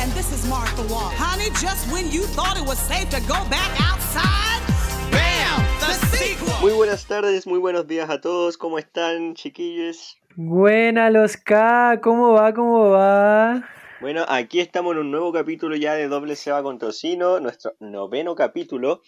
And this is Martha Wall. Honey, just when you thought it was safe to go back outside, bam! The sequel! Muy buenas tardes, muy buenos días a todos. ¿Cómo están, chiquillos? Buena los K, ¿cómo va? ¿Cómo va? Bueno, aquí estamos en un nuevo capítulo ya de Doble Seba con Tocino, nuestro noveno capítulo.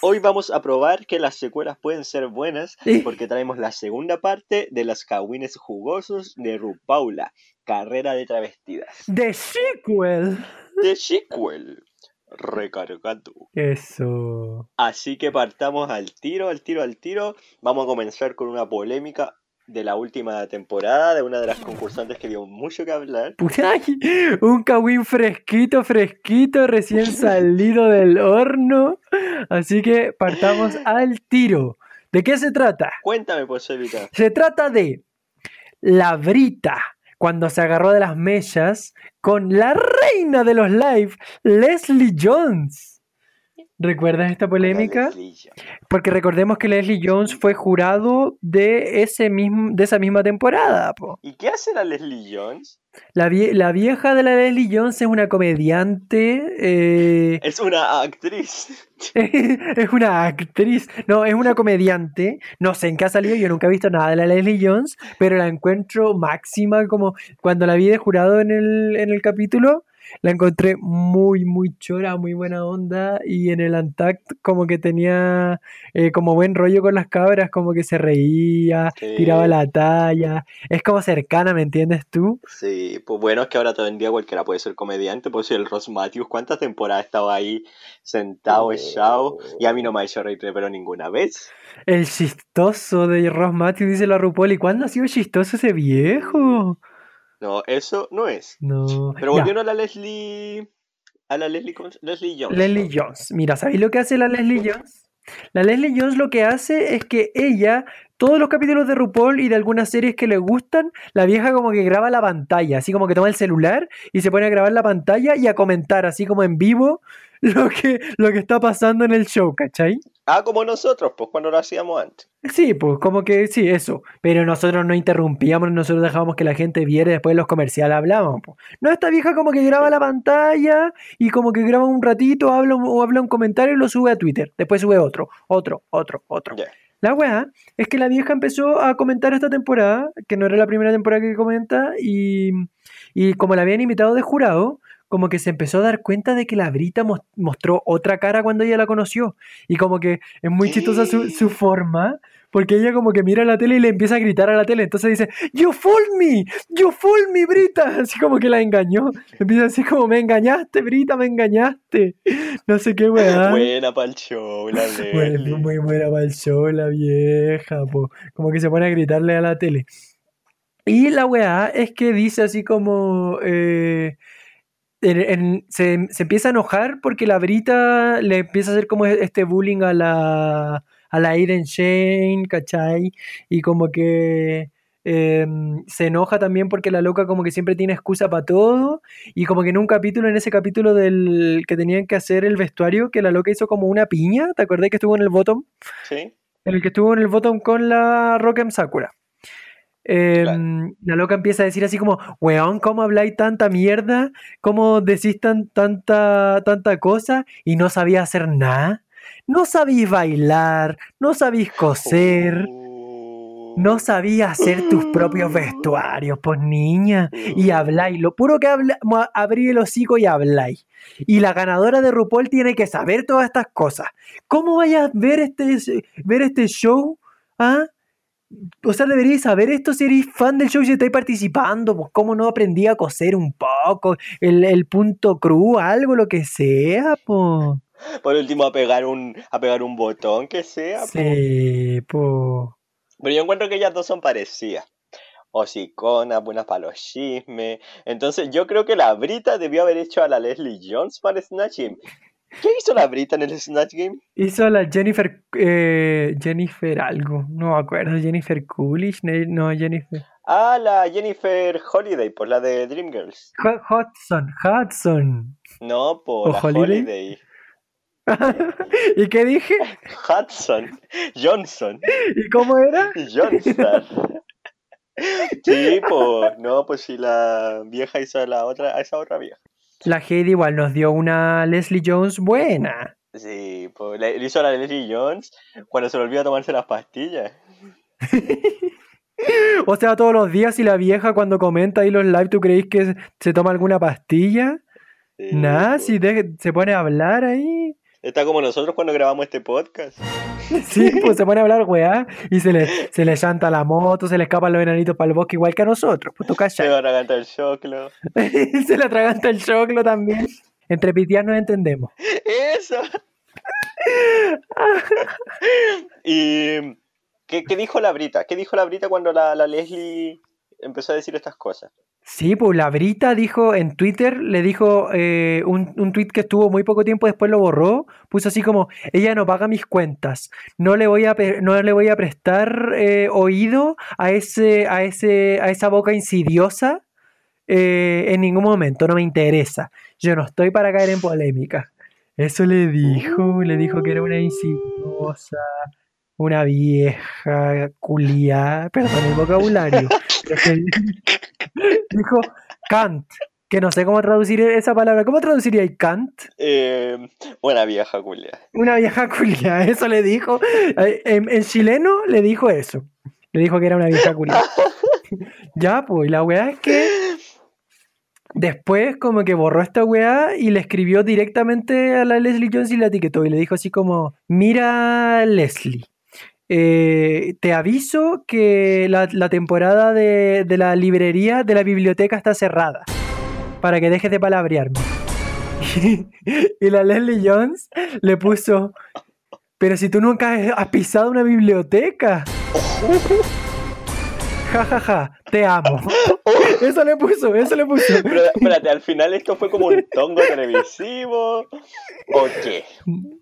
Hoy vamos a probar que las secuelas pueden ser buenas porque traemos la segunda parte de las cagüines jugosos de Rupaula, Carrera de Travestidas. The sequel. The sequel. Recargando. Eso. Así que partamos al tiro, al tiro, al tiro. Vamos a comenzar con una polémica de la última temporada de una de las concursantes que dio mucho que hablar. Ay, un kawin fresquito, fresquito, recién salido del horno. Así que partamos al tiro. ¿De qué se trata? Cuéntame, pues, Evita. Se trata de la Brita, cuando se agarró de las mellas con la reina de los live, Leslie Jones. ¿Recuerdas esta polémica? Porque recordemos que Leslie Jones fue jurado de, ese mismo, de esa misma temporada. Po. ¿Y qué hace la Leslie Jones? La, la vieja de la Leslie Jones es una comediante. Eh, es una actriz. es una actriz. No, es una comediante. No sé en qué ha salido. Yo nunca he visto nada de la Leslie Jones. Pero la encuentro máxima. Como cuando la vi de jurado en el, en el capítulo la encontré muy, muy chora, muy buena onda. Y en el Antact, como que tenía eh, como buen rollo con las cabras, como que se reía, tiraba la talla. Es como cercana, ¿me entiendes tú? Sí, pues bueno, es que ahora todo el día cualquiera puede ser comediante. Pues el Ross Matthews, ¿cuántas temporadas estaba ahí sentado, echado? Y a mí no me ha hecho reír, pero ninguna vez. El chistoso de Ross Matthews, dice la Rupoli. ¿Y cuándo ha sido chistoso ese viejo? No, eso no es. No. Pero volviendo a la Leslie. A la Leslie, Leslie Jones. Leslie Jones. Mira, ¿sabéis lo que hace la Leslie Jones? La Leslie Jones lo que hace es que ella, todos los capítulos de RuPaul y de algunas series que le gustan, la vieja como que graba la pantalla, así como que toma el celular y se pone a grabar la pantalla y a comentar, así como en vivo, lo que, lo que está pasando en el show, ¿cachai? Ah, como nosotros, pues cuando lo hacíamos antes. Sí, pues como que sí, eso. Pero nosotros no interrumpíamos, nosotros dejábamos que la gente viera y después de los comerciales hablábamos. Pues. No, esta vieja como que graba la pantalla y como que graba un ratito, habla o habla un comentario y lo sube a Twitter. Después sube otro, otro, otro, otro. La weá es que la vieja empezó a comentar esta temporada, que no era la primera temporada que comenta, y, y como la habían invitado de jurado, como que se empezó a dar cuenta de que la Brita mostró otra cara cuando ella la conoció. Y como que es muy chistosa su, su, forma, porque ella como que mira la tele y le empieza a gritar a la tele. Entonces dice, You fooled me, you fooled me, Brita. Así como que la engañó. Empieza así como, me engañaste, Brita, me engañaste. No sé qué weá. Buena pa'l show, la bueno, Muy buena pa'l show, la vieja. Po. Como que se pone a gritarle a la tele. Y la weá es que dice así como... Eh, se, empieza a enojar porque la Brita le empieza a hacer como este bullying a la, a la Aiden Shane, ¿cachai? Y como que em, se enoja también porque la loca como que siempre tiene excusa para todo. Y como que en un capítulo, en ese capítulo del que tenían que hacer el vestuario, que la loca hizo como una piña, ¿te acordás que estuvo en el bottom? Sí. En el que estuvo en el bottom con la Rock'em Sakura. Em, la loca empieza a decir así como, weón, ¿cómo habláis tanta mierda? ¿Cómo decís tanta, tanta cosa? Y no sabía hacer nada. No sabéis bailar, no sabéis coser, no oh. sabías hacer tus propios vestuarios, pues niña. Y habláis, lo puro que habla, abrí el hocico y habláis. Y la ganadora de RuPaul tiene que saber todas estas cosas. ¿Cómo vayas a ver este, ver este show? ¿Ah? O sea, deberíais saber esto si eres fan del show y estáis participando. Pues, ¿cómo no aprendí a coser un poco? El, punto cru, algo, lo que sea, pues. Por último, a pegar un, a pegar un botón que sea. Sí, pues. Pero yo encuentro que ellas dos son parecidas. Hociconas, buenas para los chismes. Entonces, yo creo que la Brita debió haber hecho a la Leslie Jones para Snatch ¿Qué hizo la Brita en el Snatch Game? Hizo la Jennifer. Eh, Jennifer algo. No me acuerdo. Jennifer Coolidge. No, Jennifer. Ah, la Jennifer Holiday, por la de Dreamgirls. Hudson. Hudson. No, por la Holiday. ¿Y qué dije? Hudson. Johnson. ¿Y cómo era? Johnson. Sí, pues, no, pues si la vieja hizo a la otra, a esa otra vieja. La Heidi igual nos dio una Leslie Jones buena. Sí, pues le, hizo a la Leslie Jones cuando se le olvidó tomarse las pastillas. O sea, todos los días y la vieja cuando comenta ahí los live, ¿tú creéis que se- se toma alguna pastilla? Sí, Nada, pues. si de- se pone a hablar ahí. Está como nosotros cuando grabamos este podcast. Sí, pues se pone a hablar, weá, y se le, se le llanta la moto, se le escapan los enanitos para el bosque igual que a nosotros, pues tú Se cachai. va a regalar el choclo. se le atraganta el choclo también. Entre pitias nos entendemos. ¡Eso! y. ¿qué, qué dijo la Brita? ¿Qué dijo la Brita cuando la, la Leslie empezó a decir estas cosas? Sí, pues la Brita dijo en Twitter, le dijo eh, un, un tweet que estuvo muy poco tiempo después lo borró, puso así como, ella no paga mis cuentas, no le voy a, no le voy a prestar eh, oído a, ese, a, ese, a esa boca insidiosa eh, en ningún momento, no me interesa, yo no estoy para caer en polémica. Eso le dijo, le dijo que era una insidiosa, una vieja culia, perdón el vocabulario, dijo Kant, que no sé cómo traducir esa palabra. ¿Cómo traduciría ahí Kant? Eh, buena vieja, Julia. Una vieja culia, eso le dijo. En, en chileno le dijo eso. Le dijo que era una vieja culia. ya, pues, la weá es que después como que borró esta weá y le escribió directamente a la Leslie Jones y la etiquetó y le dijo así como, mira Leslie, eh, te aviso que la, temporada de, de la librería, de la biblioteca está cerrada, para que dejes de palabrearme. y la Leslie Jones le puso, pero si tú nunca has pisado una biblioteca. Ja, ja, ja, te amo. Eso le puso, eso le puso. Pero espérate, al final esto fue como un tongo televisivo. ¿O qué?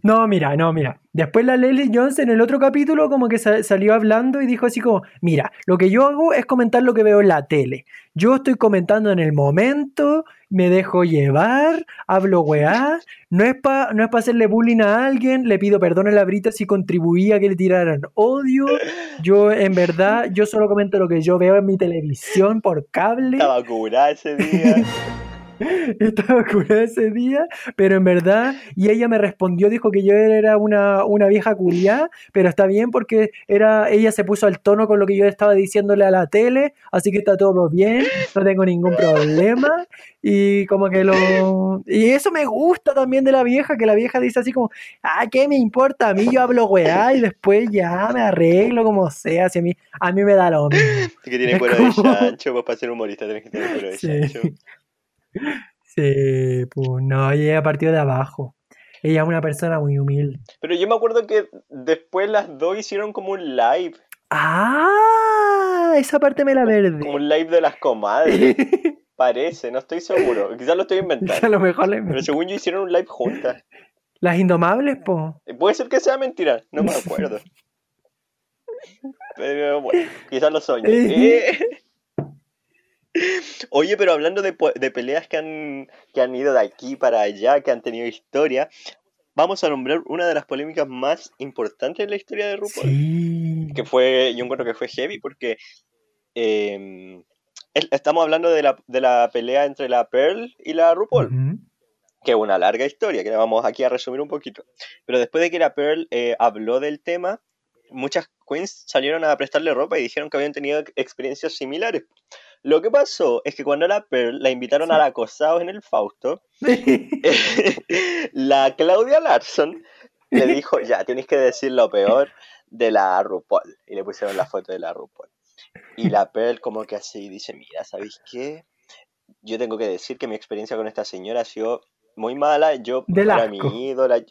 No, mira, no, mira. Después la Leslie Jones en el otro capítulo como que sa- salió hablando y dijo así como, mira, lo que yo hago es comentar lo que veo en la tele. Yo estoy comentando en el momento, me dejo llevar, hablo weá, no es para no es pa hacerle bullying a alguien, le pido perdón a la Brita si contribuía a que le tiraran odio. Yo, en verdad, yo solo comento lo que yo veo en mi televisión por cable. Estaba curada ese día. Estaba curada ese día, pero en verdad, y ella me respondió, dijo que yo era una, una vieja culiá, pero está bien porque era, ella se puso al tono con lo que yo estaba diciéndole a la tele, así que está todo bien, no tengo ningún problema, y como que lo... Y eso me gusta también de la vieja, que la vieja dice así como, ah, ¿qué me importa? A mí yo hablo weá y después ya me arreglo como sea, si a mí, a mí me da lo mismo. Que tiene cuero de chancho, pues para ser humorista tenés que tener cuero de Sí. chancho. Sí, pues no, ella partió de abajo. Ella es una persona muy humilde. Pero yo me acuerdo que después las dos hicieron como un live. Ah, esa parte me la Como perdí. un live de las comadres. Parece, no estoy seguro. Quizás lo estoy a inventando. lo mejor la- Pero según yo hicieron un live juntas. las indomables, po. Puede ser que sea mentira, no me acuerdo. Pero bueno, quizás lo soñé. Eh. Oye, pero hablando de, de peleas que han, que han ido de aquí para allá, que han tenido historia, vamos a nombrar una de las polémicas más importantes en la historia de RuPaul. Sí. Que fue, yo encuentro que fue heavy porque eh, es- estamos hablando de la, de la pelea entre la Pearl y la RuPaul que es una larga historia, que la vamos aquí a resumir un poquito. Pero después de que la Pearl eh, habló del tema, muchas queens salieron a prestarle ropa y dijeron que habían tenido experiencias similares. Lo que pasó es que cuando la Pearl la invitaron a la acosados en el Fausto, la Claudia Larson le dijo, ya, tienes que decir lo peor de la RuPaul. Y le pusieron la foto de la RuPaul. Y la Pearl como que así dice, mira, ¿sabéis qué? Yo tengo que decir que mi experiencia con esta señora ha sido muy mala. Yo Del asco. mi ídola,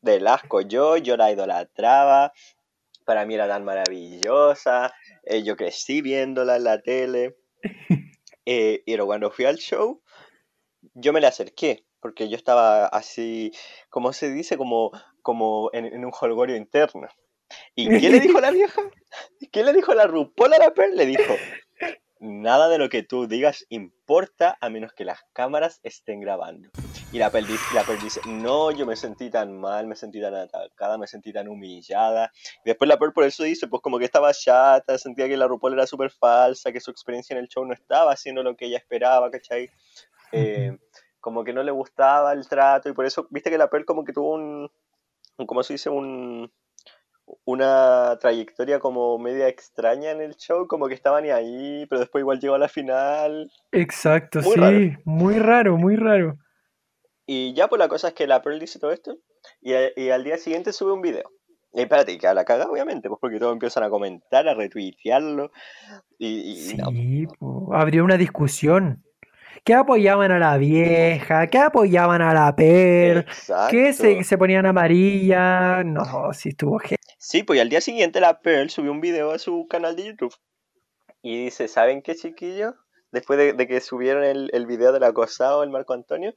del asco yo, yo la idolatraba. Para mí era tan maravillosa. eh, yo crecí viéndola en la tele. Eh, pero cuando fui al show, yo me le acerqué, porque yo estaba así, como se dice, como, como en, en un holgorio interno. ¿Y qué le dijo la vieja? ¿Qué le dijo la RuPaul a la Pearl? Le dijo, nada de lo que tú digas importa a menos que las cámaras estén grabando. Y la Pearl, dice, la dice, no, yo me sentí tan mal, me sentí tan atacada, me sentí tan humillada. Y después la Pearl por eso dice, pues como que estaba chata, sentía que la RuPaul era súper falsa, que su experiencia en el show no estaba haciendo lo que ella esperaba, ¿cachai? Eh, como que no le gustaba el trato y por eso, viste que la Pearl como que tuvo un, un ¿cómo se dice? Un, una trayectoria como media extraña en el show, como que estaba ni ahí, pero después igual llegó a la final. Exacto, sí, muy raro, muy raro. Y ya pues la cosa es que la Pearl dice todo esto y, y al día siguiente sube un video. Y espérate, que a la caga, obviamente, pues porque todos empiezan a comentar, a retuitearlo. Y, sí, abrió una discusión. ¿Qué apoyaban a la vieja? ¿Qué apoyaban a la per? ¿Qué se, se, ponían amarilla? No, sí estuvo Sí, pues y al día siguiente la Pearl subió un video a su canal de YouTube. Y dice, ¿saben qué, chiquillo? Después de, que subieron el, el, video del acosado, el Marco Antonio,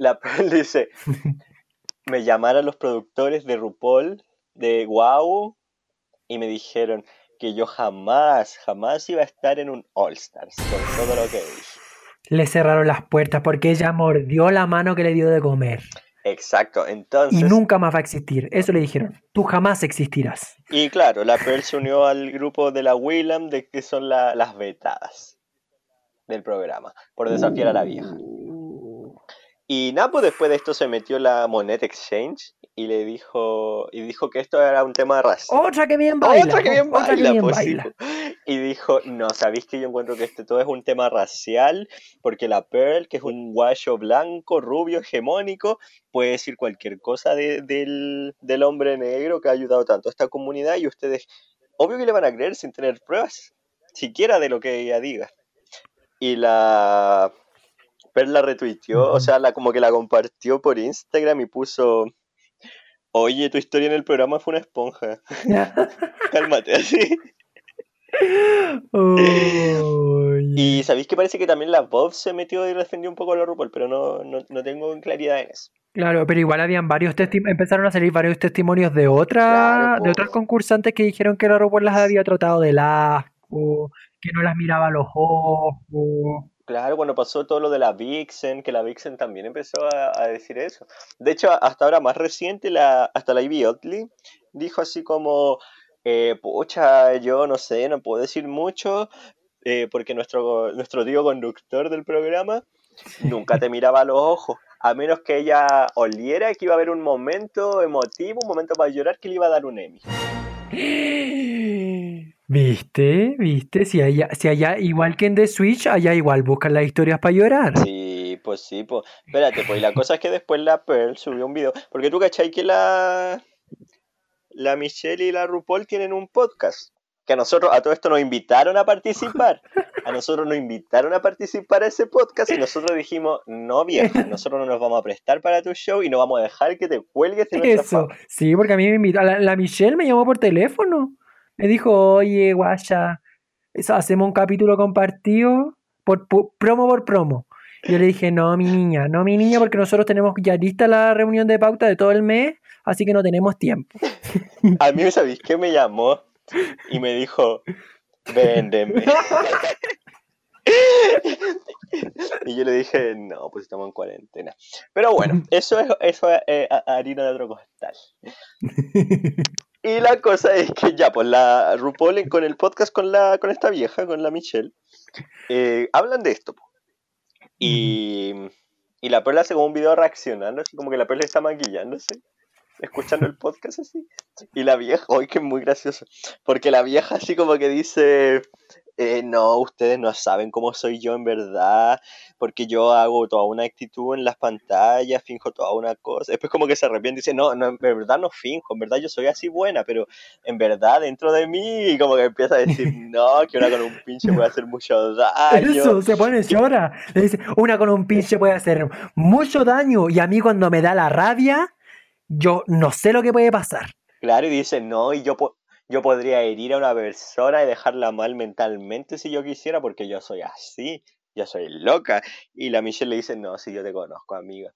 la Pearl dice, me llamaron los productores de RuPaul de Wow y me dijeron que yo jamás, jamás iba a estar en un All Stars con todo lo que dije. Le cerraron las puertas porque ella mordió la mano que le dio de comer. Exacto, entonces... Y nunca más va a existir, eso le dijeron, tú jamás existirás. Y claro, la Pearl se unió al grupo de la Willam, de que son las vetadas del programa, por desafiar a la vieja. Y Napo pues después de esto se metió la Monet Exchange y le dijo y dijo que esto era un tema racial. Otra que bien baila. Otra que bien baila, pues, Y dijo, no, sabéis que yo encuentro que este todo es un tema racial porque la Pearl, que es un guayo blanco, rubio, hegemónico, puede decir cualquier cosa del, del hombre negro que ha ayudado tanto a esta comunidad y ustedes, obvio que le van a creer sin tener pruebas, siquiera de lo que ella diga. Y la la retuiteó, o sea, la, como que la compartió por Instagram y puso, oye, tu historia en el programa fue una esponja. Cálmate, así. Y sabéis que parece que también la Bob se metió y defendió un poco a la RuPaul, pero no, no, tengo claridad en eso. Claro, pero igual habían varios empezaron a salir varios testimonios de otra, de otras concursantes que dijeron que la RuPaul las había tratado de asco, que no las miraba a los ojos. Claro, cuando pasó todo lo de la Vixen, que la Vixen también empezó a, decir eso. De hecho, hasta ahora más reciente, la, hasta la Ivy Otley dijo así como, eh, pucha, yo no sé, no puedo decir mucho, eh, porque nuestro, nuestro tío conductor del programa nunca te miraba a los ojos, a menos que ella oliera que iba a haber un momento emotivo, un momento para llorar que le iba a dar un Emmy. ¿Viste? ¿Viste? Si allá, si allá, igual que en The Switch, allá igual buscan las historias para llorar. Sí, pues sí, pues. Espérate, pues. Y la cosa es que después la Pearl subió un video. Porque tú cachai que la. La Michelle y la RuPaul tienen un podcast. Que a nosotros, a todo esto nos invitaron a participar. A nosotros nos invitaron a participar a ese podcast y nosotros dijimos, no vieja, nosotros no nos vamos a prestar para tu show y no vamos a dejar que te cuelgues de Eso, sí, porque a mí me invitó, la Michelle me llamó por teléfono me dijo, oye, guaya, hacemos un capítulo compartido por, promo por promo. yo le dije, no, mi niña, no, mi niña, porque nosotros tenemos ya lista la reunión de pauta de todo el mes, así que no tenemos tiempo. A mí, ¿sabéis qué me llamó? Y me dijo, véndeme. y yo le dije, no, pues estamos en cuarentena. Pero bueno, eso es, eso es eh, harina de otro costal. Y la cosa es que ya, pues la RuPaul con el podcast con la con esta vieja, con la Michelle, eh, hablan de esto. Y, y la Perla hace como un video reaccionando, así como que la Perla está maquillándose, escuchando el podcast así. Y la vieja, hoy que es muy gracioso, porque la vieja así como que dice, eh, no, ustedes no saben cómo soy yo en verdad, porque yo hago toda una actitud en las pantallas, finjo toda una cosa. Después como que se arrepiente y dice, no, no, en verdad no finjo, en verdad yo soy así buena, pero en verdad dentro de mí, como que empieza a decir, no, que una con un pinche puede hacer mucho daño. Eso, se pone llora. Le dice, una con un pinche puede hacer mucho daño, y a mí cuando me da la rabia, yo no sé lo que puede pasar. Claro, y dice, no, y yo, yo podría herir a una persona y dejarla mal mentalmente si yo quisiera, porque yo soy así, yo soy loca. Y la Michelle le dice, no, si yo te conozco, amiga.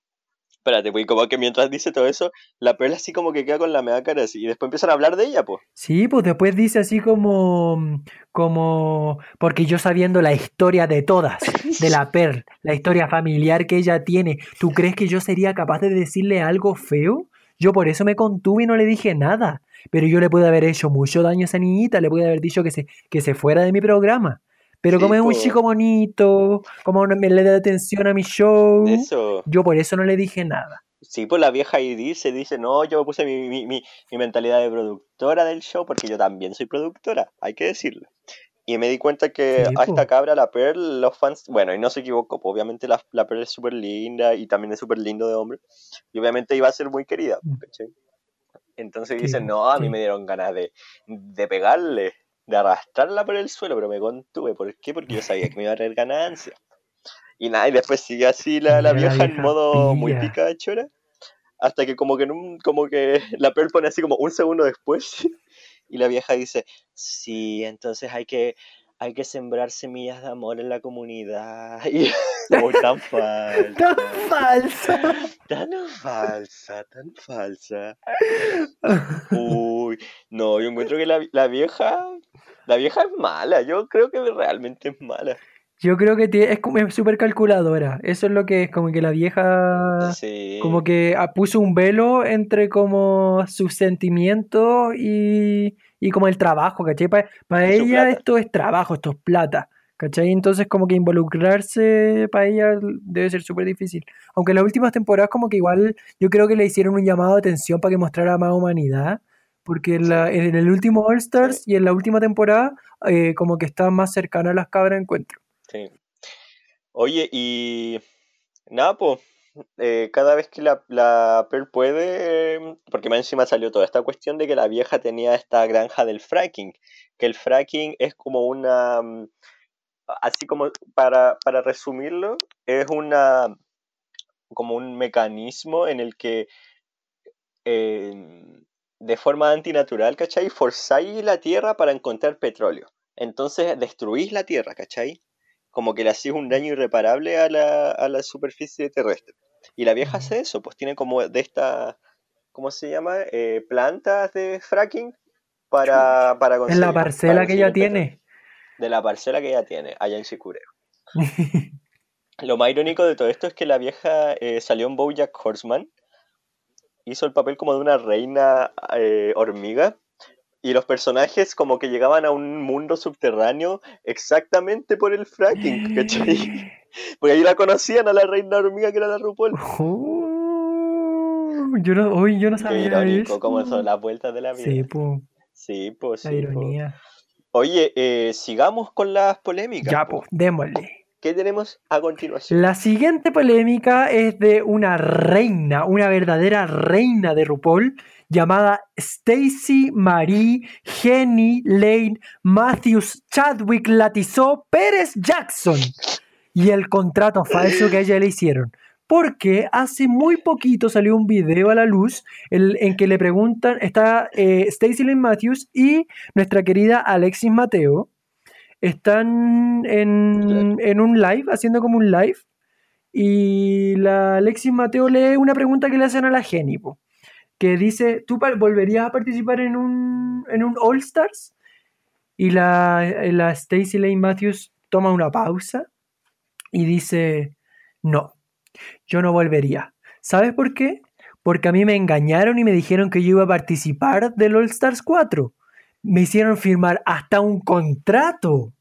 Espérate, pues como que mientras dice todo eso, la Pearl así como que queda con la mega cara así, y después empiezan a hablar de ella, pues. Sí, pues después dice así como, como, porque yo sabiendo la historia de todas, de la Pearl, la historia familiar que ella tiene, ¿tú crees que yo sería capaz de decirle algo feo? Yo por eso me contuve y no le dije nada. Pero yo le pude haber hecho mucho daño a esa niñita, le pude haber dicho que se, que se fuera de mi programa. Pero Sí, como es un chico bonito, como no me le da atención a mi show, Eso. yo por eso no le dije nada. Sí, pues la vieja ahí dice, dice, no, yo me puse mi, mi, mi, mi mentalidad de productora del show porque yo también soy productora, hay que decirlo. Y me di cuenta que Sí, a esta cabra, la Pearl, los fans, bueno, y no se equivoco, pues, obviamente la, la Pearl es súper linda y también es súper lindo de hombre. Y obviamente iba a ser muy querida, Mm. ¿cachai? Entonces Sí, dicen, no, a mí sí. me dieron ganas de, de pegarle, de arrastrarla por el suelo, pero me contuve. ¿Por qué? Porque yo sabía que me iba a traer ganancia. Y nada, y después sigue así la, la vieja en modo muy picachora. Hasta que como que, en un- como que la Pearl pone así como un segundo después. Y la vieja dice, sí, entonces hay que, hay que sembrar semillas de amor en la comunidad. Y como tan falsa. ¡Tan falsa! Tan falsa, tan falsa. Uy, no, yo encuentro que la, la vieja, la vieja es mala, yo creo que realmente es mala. Yo creo que tie- es como es súper calculadora. Eso es lo que es, como que la vieja Sí. como que ah, puso un velo entre como sus sentimientos y, y como el trabajo, ¿cachai? Para su ella plata. esto es trabajo, esto es plata, ¿cachai? Entonces como que involucrarse para ella debe ser súper difícil. Aunque en las últimas temporadas como que igual yo creo que le hicieron un llamado de atención para que mostrara más humanidad. Porque en, la- en el último All Stars Sí. y en la última temporada eh, como que está más cercana a las cabras encuentro. Sí. Oye, y nada, pues, cada vez que la, la Pearl puede, eh, porque más encima salió toda esta cuestión de que la vieja tenía esta granja del fracking, que el fracking es como una, mm, así como para, para resumirlo, es una, como un mecanismo en el que eh, de forma antinatural, ¿cachai? Forzáis la tierra para encontrar petróleo. Entonces destruís la tierra, ¿cachai? Como que le hacís un daño irreparable a la, a la superficie terrestre. Y la vieja hace eso, pues tiene como de esta, ¿cómo se llama? Eh, plantas de fracking para, para En conseguir. la para parcela que ella petróleo. tiene. De la parcela que ella tiene, allá en Chicureo. Lo más irónico de todo esto es que la vieja eh, salió en Bojack Horseman, hizo el papel como de una reina eh, hormiga, y los personajes como que llegaban a un mundo subterráneo exactamente por el fracking, ¿cachai? Porque ahí la conocían a la reina hormiga que era la RuPaul. Oh, yo no, uy, yo no sabía irónico, eso. cómo son las vueltas de la vida. Sí, po, Sí, pues la sí. po. ironía. Oye, eh, sigamos con las polémicas. Ya, po. pues, démosle. ¿Qué tenemos a continuación? La siguiente polémica es de una reina, una verdadera reina de RuPaul, llamada Stacy Marie Jenny Lane Matthews Chadwick Latizó Pérez Jackson y el contrato falso que a ella le hicieron. Porque hace muy poquito salió un video a la luz en que le preguntan, está eh, Stacy Lane Matthews y nuestra querida Alexis Mateo, están en, en un live, haciendo como un live, y la Alexis Mateo lee una pregunta que le hacen a la Jenny, po, que dice, ¿tú volverías a participar en un, en un All Stars? Y la, la Stacy Lane Matthews toma una pausa y dice, no, yo no volvería. ¿Sabes por qué? Porque a mí me engañaron y me dijeron que yo iba a participar del All Stars 4. Me hicieron firmar hasta un contrato.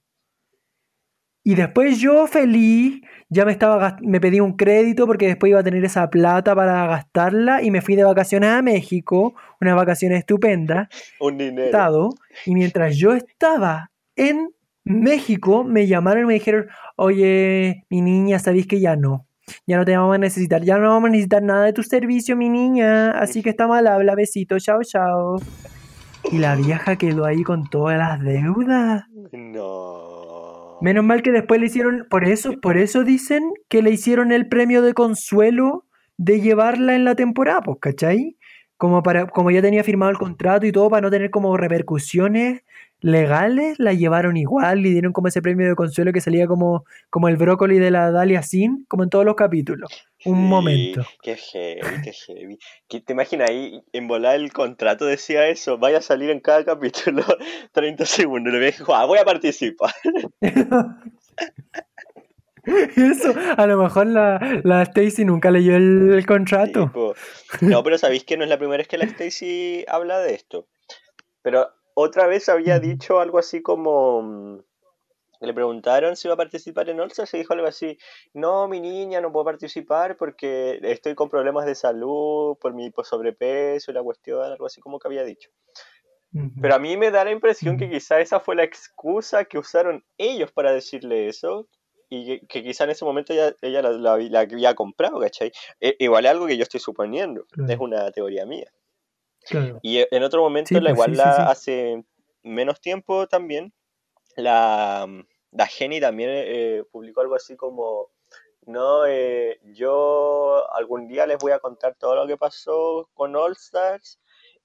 Y después yo feliz, ya me estaba me pedí un crédito porque después iba a tener esa plata para gastarla y me fui de vacaciones a México, unas vacaciones estupendas, Un dinero. estado, y mientras yo estaba en México, me llamaron y me dijeron, oye, mi niña, sabéis que ya no, ya no te vamos a necesitar, ya no vamos a necesitar nada de tu servicio, mi niña, así que está mal habla, besito, chao, chao. Y la vieja quedó ahí con todas las deudas. No. Menos mal que después le hicieron, por eso, por eso dicen que le hicieron el premio de consuelo de llevarla en la temporada, pues, ¿cachai? Como para, como ya tenía firmado el contrato y todo, para no tener como repercusiones legales, la llevaron igual, le dieron como ese premio de consuelo que salía como, como el brócoli de la Dalia Sin, como en todos los capítulos. Un Sí, momento. Qué heavy, qué heavy. ¿Qué- ¿Te imaginas ahí en volar el contrato decía eso? Vaya a salir en cada capítulo 30 segundos. Y le dijo, ah, voy a participar. Eso, a lo mejor la, la Stacy nunca leyó el, el contrato. No, pero sabéis que no es la primera vez que la Stacy habla de esto. Pero otra vez había dicho algo así como. mm, le preguntaron si iba a participar en Stars y dijo algo así, no, mi niña, no puedo participar porque estoy con problemas de salud por mi sobrepeso y la cuestión, algo así como que había dicho. Pero a mí me da la impresión que quizá esa fue la excusa que usaron ellos para decirle eso y que, quizá en ese momento ella, ella la, había comprado, ¿cachai? E, igual es algo que yo estoy suponiendo, es una teoría mía. Y en otro momento, la, pues igual la, hace menos tiempo también, la, la Jenny también eh, publicó algo así como, no, eh, yo algún día les voy a contar todo lo que pasó con All Stars,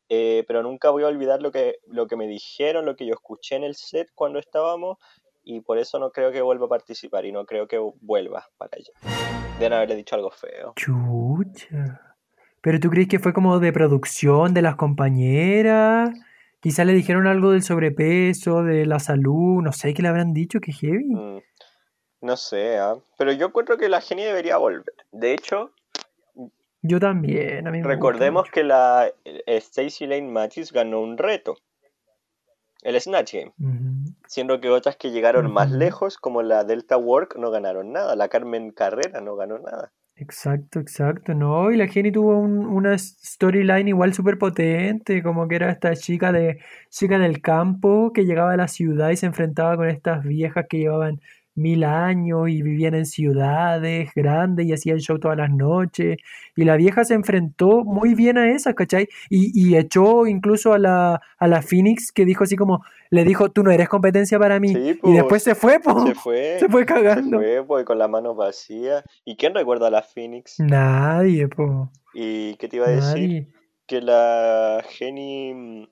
eh, pero nunca voy a olvidar lo que, lo que me dijeron, lo que yo escuché en el set cuando estábamos, y por eso no creo que vuelva a participar y no creo que vuelva para ella. Deben haberle dicho algo feo. Chucha. ¿Pero tú crees que fue como de producción de las compañeras? Quizá le dijeron algo del sobrepeso, de la salud, no sé qué le habrán dicho, que heavy. Mm, no sé, ¿ah? pero yo encuentro que la genia debería volver. De hecho, yo también. recordemos que la eh, Stacy Lane Matthews ganó un reto, el Snatch Game, siendo que otras que llegaron más lejos, como la Delta Work, no ganaron nada. La Carmen Carrera no ganó nada. Exacto, exacto, no, y la Jenny tuvo una storyline igual súper potente, como que era esta chica de chica del campo que llegaba a la ciudad y se enfrentaba con estas viejas que llevaban mil años y vivían en ciudades grandes y hacían show todas las noches. Y la vieja se enfrentó muy bien a esa, ¿cachai? Y, y echó incluso a la, a la Phoenix que dijo así como, le dijo, tú no eres competencia para mí. y después se fue, po. Se fue. Se fue cagando. Se fue, pues, con las manos vacías. ¿Y quién recuerda a la Phoenix? Nadie, po. ¿Y qué te iba a decir? Que la Jenny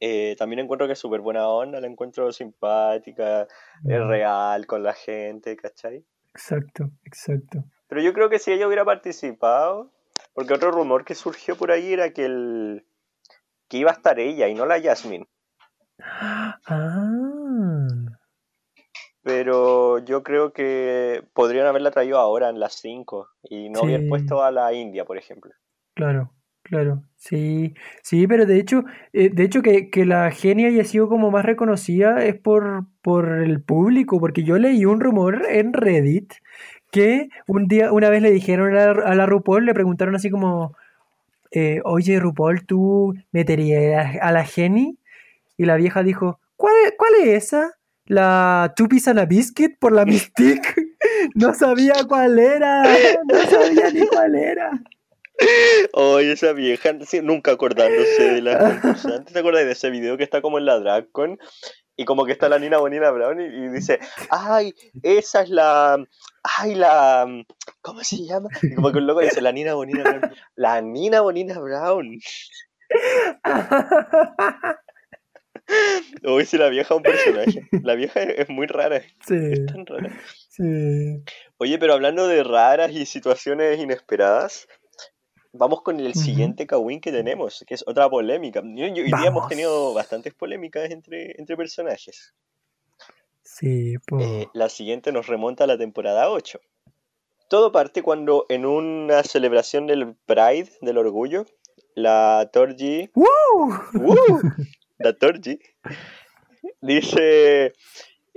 eh, también encuentro que es súper buena onda, la encuentro simpática, es real con la gente, ¿cachai? Exacto, exacto. Pero yo creo que si ella hubiera participado, porque otro rumor que surgió por ahí era que el que iba a estar ella y no la Jasmine. Ah. Pero yo creo que podrían haberla traído ahora en las 5 y no haber puesto a la India, por ejemplo. Claro, Claro, sí, sí, pero de hecho, eh, de hecho que, que, la genia haya sido como más reconocida es por, por el público, porque yo leí un rumor en Reddit que un día, una vez le dijeron a la, a la RuPaul, le preguntaron así como, eh, oye RuPaul, ¿tú meterías a la Geni? Y la vieja dijo, ¿cuál cuál es esa? La Piece and a Biscuit por la Mystique. no sabía cuál era, no sabía ni cuál era. Oye, esa vieja, nunca acordándose de la concursante. ¿Te acuerdas de ese video que está como en la DragCon? Y como que está la Nina Bonina Brown y, dice, ay, esa es la, ay, la, ¿cómo se llama? Y como que un loco dice, la Nina Bonina Brown. La Nina Bonina Brown. Oye, si la vieja es un personaje. La vieja es muy rara. Sí. Es tan rara. Sí. Oye, pero hablando de raras y situaciones inesperadas, Vamos con el siguiente Kawin que tenemos, que es otra polémica. Hoy día hemos tenido bastantes polémicas entre, entre personajes. Sí, eh, la siguiente nos remonta a la temporada 8. Todo parte cuando en una celebración del Pride, del orgullo, la Torji. La Torji dice.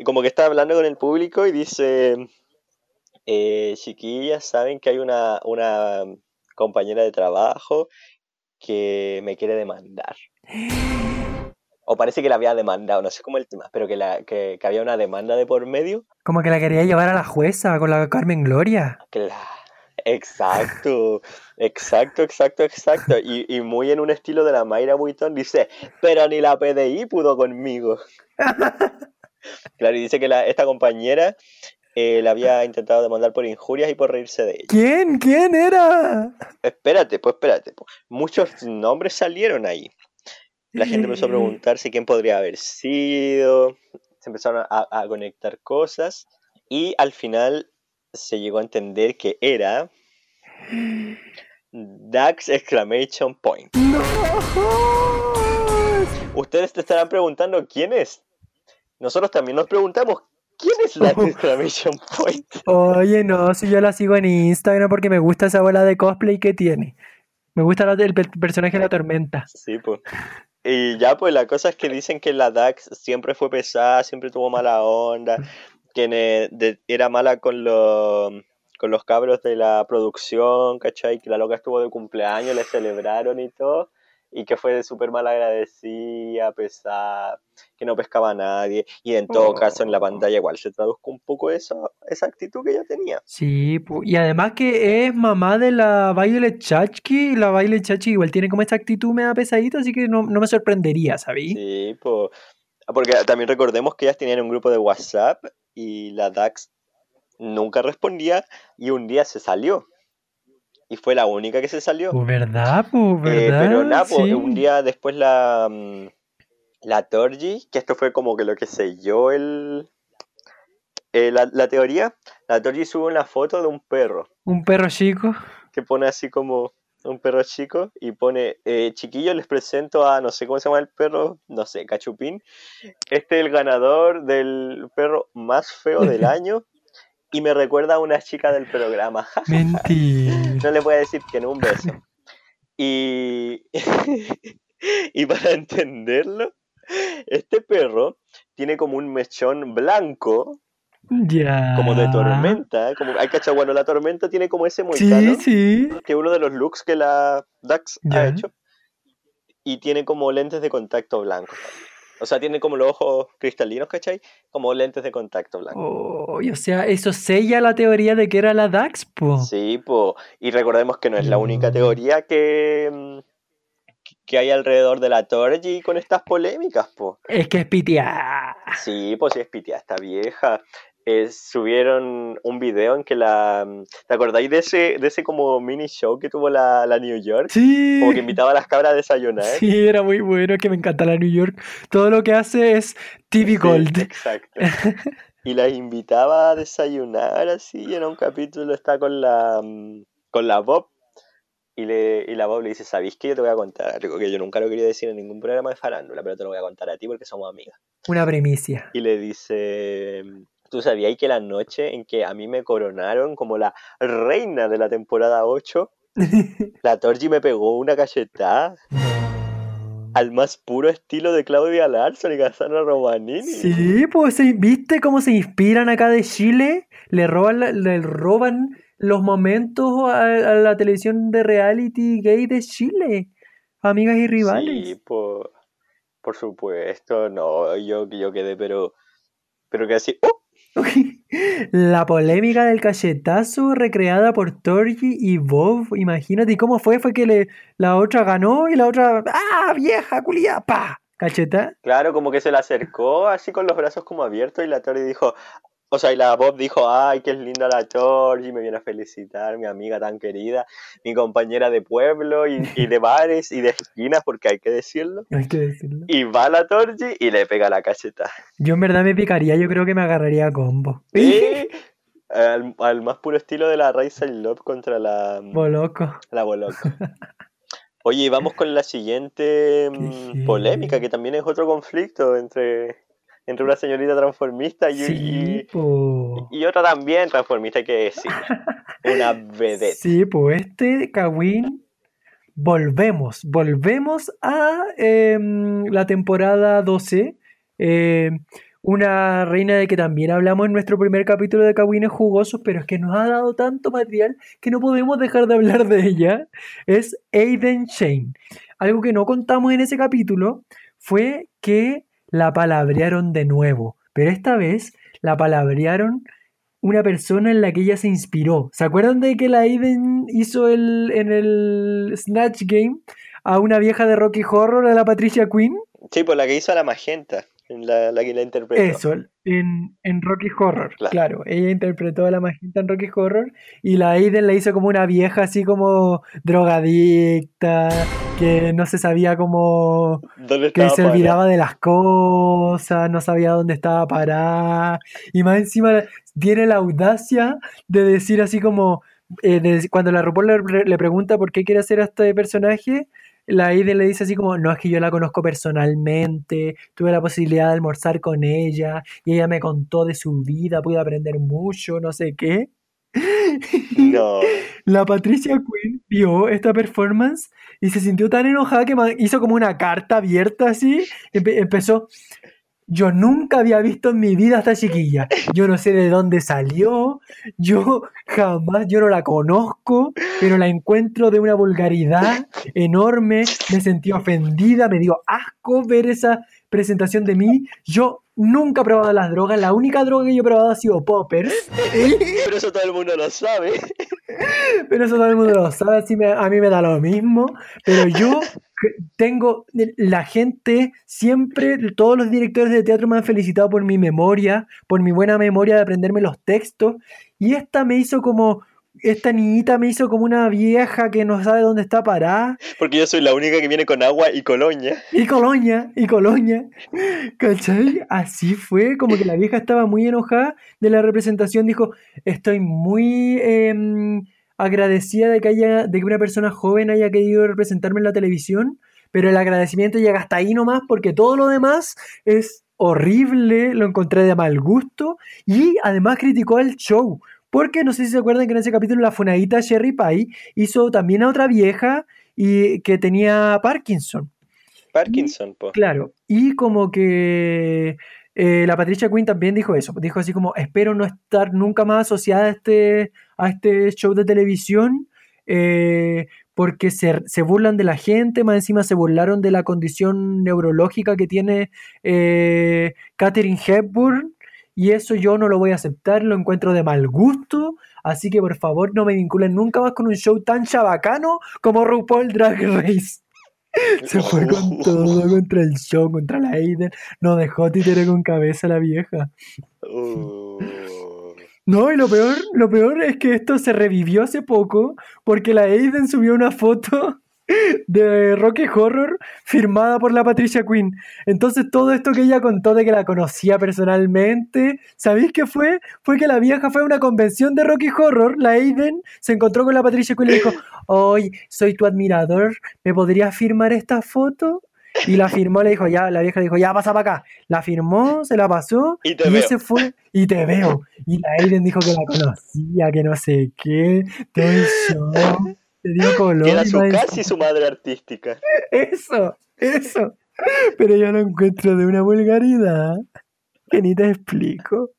Como que está hablando con el público y dice. Eh, chiquillas, saben que hay una, una compañera de trabajo que me quiere demandar. O parece que la había demandado, no sé cómo el tema, pero que, la, que, había una demanda de por medio. Como que la quería llevar a la jueza con la Carmen Gloria. Exacto, exacto, exacto, exacto. Y, y, muy en un estilo de la Mayra Buitón dice, pero ni la PDI pudo conmigo. claro, y dice que la, esta compañera eh, la había intentado demandar por injurias y por reírse de ella. ¿Quién? ¿Quién era? Espérate, pues espérate. Pues. Muchos nombres salieron ahí. La gente empezó a preguntarse quién podría haber sido. Se empezaron a, conectar cosas. Y al final se llegó a entender que era. Dax Exclamation Point. Ustedes te estarán preguntando quién es. Nosotros también nos preguntamos ¿Quién es la exclamation point? Oye, no, si yo la sigo en Instagram porque me gusta esa bola de cosplay que tiene. Me gusta el, personaje de la tormenta. Sí, pues. Y ya, pues la cosa es que dicen que la Dax siempre fue pesada, siempre tuvo mala onda, que era mala con los con los cabros de la producción, ¿cachai? Que la loca estuvo de cumpleaños, le celebraron y todo, y que fue súper mal agradecida, pesada, que no pescaba a nadie, y en todo caso en la pantalla igual se traduzco un poco esa, esa actitud que ella tenía. Sí, y además que es mamá de la Violet Chachki, y la Violet Chachki igual tiene como esta actitud media pesadita, así que no, me sorprendería, ¿sabí? Sí, pues, porque también recordemos que ellas tenían un grupo de WhatsApp y la Dax nunca respondía y un día se salió. Y fue la única que se salió. Pues verdad, pues verdad. pero nada, pues, un día después la, mm, la Torgi, que esto fue como que lo que selló el, eh, la, teoría, la Torgi sube una foto de un perro. Un perro chico. Que pone así como un perro chico y pone, eh, chiquillos, les presento a, no sé cómo se llama el perro, no sé, Cachupín. Este es el ganador del perro más feo del año y me recuerda a una chica del programa. Mentira. no le voy a decir que no un beso. Y, y para entenderlo, este perro tiene como un mechón blanco. Ya. Como de tormenta. Como, hay cachado, bueno, la tormenta tiene como ese moicano. Sí, sí. Que uno de los looks que la Dax ha hecho. Y tiene como lentes de contacto blanco. O sea, tiene como los ojos cristalinos, ¿cachai? Como lentes de contacto blanco. Oh, o sea, eso sella la teoría de que era la Dax, po. Sí, po. Y recordemos que no es la única teoría que, mm, que hay alrededor de la Torji con estas polémicas, po. Es que es pitia. Sí, pues sí es pitia, esta vieja. Eh, subieron un video en que la... ¿Te acordáis de ese, de ese como mini show que tuvo la, New York? Sí. Como que invitaba a las cabras a desayunar. Sí, era muy bueno, que me encanta la New York. Todo lo que hace es TV Gold. exacto. y las invitaba a desayunar así, y en un capítulo está con la, con la Bob. Y, le, y la Bob le dice, ¿sabéis que yo te voy a contar algo que yo nunca lo quería decir en ningún programa de farándula, pero te lo voy a contar a ti porque somos amigas? Una premicia. Y le dice, ¿Tú sabías que la noche en que a mí me coronaron como la reina de la temporada 8, la Torgi me pegó una cachetada? Al más puro estilo de Claudia Larson y Cassandra Romanini. Sí, pues ¿viste cómo se inspiran acá de Chile? Le roban, le roban los momentos a, la televisión de reality gay de Chile. Amigas y rivales. Sí, por, por supuesto, no, yo, yo quedé, pero, pero que así, ¡oh! La polémica del cachetazo recreada por Torgi y Bob, imagínate, ¿y cómo fue? Fue que le, la otra ganó y la otra, ¡ah, vieja, culia! ¡Pa! ¿Cacheta? Claro, como que se le acercó así con los brazos como abiertos y la Torgi dijo, o sea, y la Bob dijo, ay, qué linda la Torgi, me viene a felicitar, mi amiga tan querida, mi compañera de pueblo y, de bares y de esquinas, porque hay que decirlo. Hay que decirlo. Y va la Torgi y le pega la cacheta. Yo en verdad me picaría, yo creo que me agarraría a combo. ¿Sí? al, más puro estilo de la Rise Love contra la... Boloco. La Boloco. Oye, y vamos con la siguiente mm, polémica, que también es otro conflicto entre entre una señorita transformista y, y, otra también transformista, que es una vedette. Sí, pues este Kawin, volvemos, volvemos a em, la temporada 12. Em, una reina de que también hablamos en nuestro primer capítulo de Kawines Jugosos, pero es que nos ha dado tanto material que no podemos dejar de hablar de ella. Es Aiden Shane. Algo que no contamos en ese capítulo fue que la palabrearon de nuevo, pero esta vez la palabrearon una persona en la que ella se inspiró. ¿Se acuerdan de que la Aiden hizo el, en el Snatch Game a una vieja de Rocky Horror, a la Patricia Quinn? Sí, pues la que hizo a la Magenta, la, la que la interpretó. Eso, en, Rocky Horror, claro. Ella interpretó a la Magenta en Rocky Horror y la Aiden la hizo como una vieja así como drogadicta, que no se sabía cómo... que se olvidaba de las cosas, no sabía dónde estaba parada. Y más encima tiene la audacia de decir así como... Eh, cuando la RuPaul le, le pregunta por qué quiere hacer a este personaje, la Aiden le dice así como, no es que yo la conozco personalmente, tuve la posibilidad de almorzar con ella y ella me contó de su vida, pude aprender mucho, no sé qué. No. La Patricia Quinn vio esta performance y se sintió tan enojada que hizo como una carta abierta así. empezó, yo nunca había visto en mi vida a esta chiquilla. Yo no sé de dónde salió. Yo jamás, yo no la conozco, pero la encuentro de una vulgaridad enorme. Me sentí ofendida, me dio asco ver esa presentación de mí. Yo nunca he probado las drogas. La única droga que yo he probado ha sido poppers. Pero eso todo el mundo lo sabe. Pero eso todo el mundo lo sabe. Así a mí me da lo mismo. Pero yo tengo la gente siempre todos los directores de teatro me han felicitado por mi memoria por mi buena memoria de aprenderme los textos y esta me hizo como esta niñita me hizo como una vieja que no sabe dónde está parada. Porque yo soy la única que viene con agua y coloña. Y coloña, y coloña. ¿Cachai? Así fue, como que la vieja estaba muy enojada de la representación. Dijo, estoy muy... Em, agradecida de que, haya, de que una persona joven haya querido representarme en la televisión, pero el agradecimiento llega hasta ahí nomás porque todo lo demás es horrible, lo encontré de mal gusto y además criticó el show. Porque no sé si se acuerdan que en ese capítulo la funadita Sherry Pie hizo también a otra vieja y que tenía Parkinson. Parkinson, pues. Claro, y como que eh, la Patricia Quinn también dijo eso, dijo así como, espero no estar nunca más asociada a este, a este show de televisión, eh, porque se, burlan de la gente, más encima se burlaron de la condición neurológica que tiene eh, Katherine Hepburn, y eso yo no lo voy a aceptar, lo encuentro de mal gusto, así que por favor no me vinculen nunca más con un show tan chabacano como RuPaul Drag Race. Se fue con todo contra el show, contra la Aiden. No dejó títere con cabeza la vieja. Uh. No, y lo peor, lo peor es que esto se revivió hace poco porque la Aiden subió una foto de Rocky Horror firmada por la Patricia Quinn. Entonces todo esto que ella contó de que la conocía personalmente, ¿sabéis qué fue? Fue que la vieja fue a una convención de Rocky Horror, la Aiden, se encontró con la Patricia Quinn y le dijo, hoy soy tu admirador, ¿me podrías firmar esta foto? Y la firmó, le dijo, ya, la vieja le dijo, ya pasa para acá. La firmó, se la pasó y, y ese fue, y te veo. Y la Aiden dijo que la conocía, que no sé qué, todo Que era su casi su madre artística. Eso, eso. Pero yo lo encuentro de una vulgaridad que ni te explico.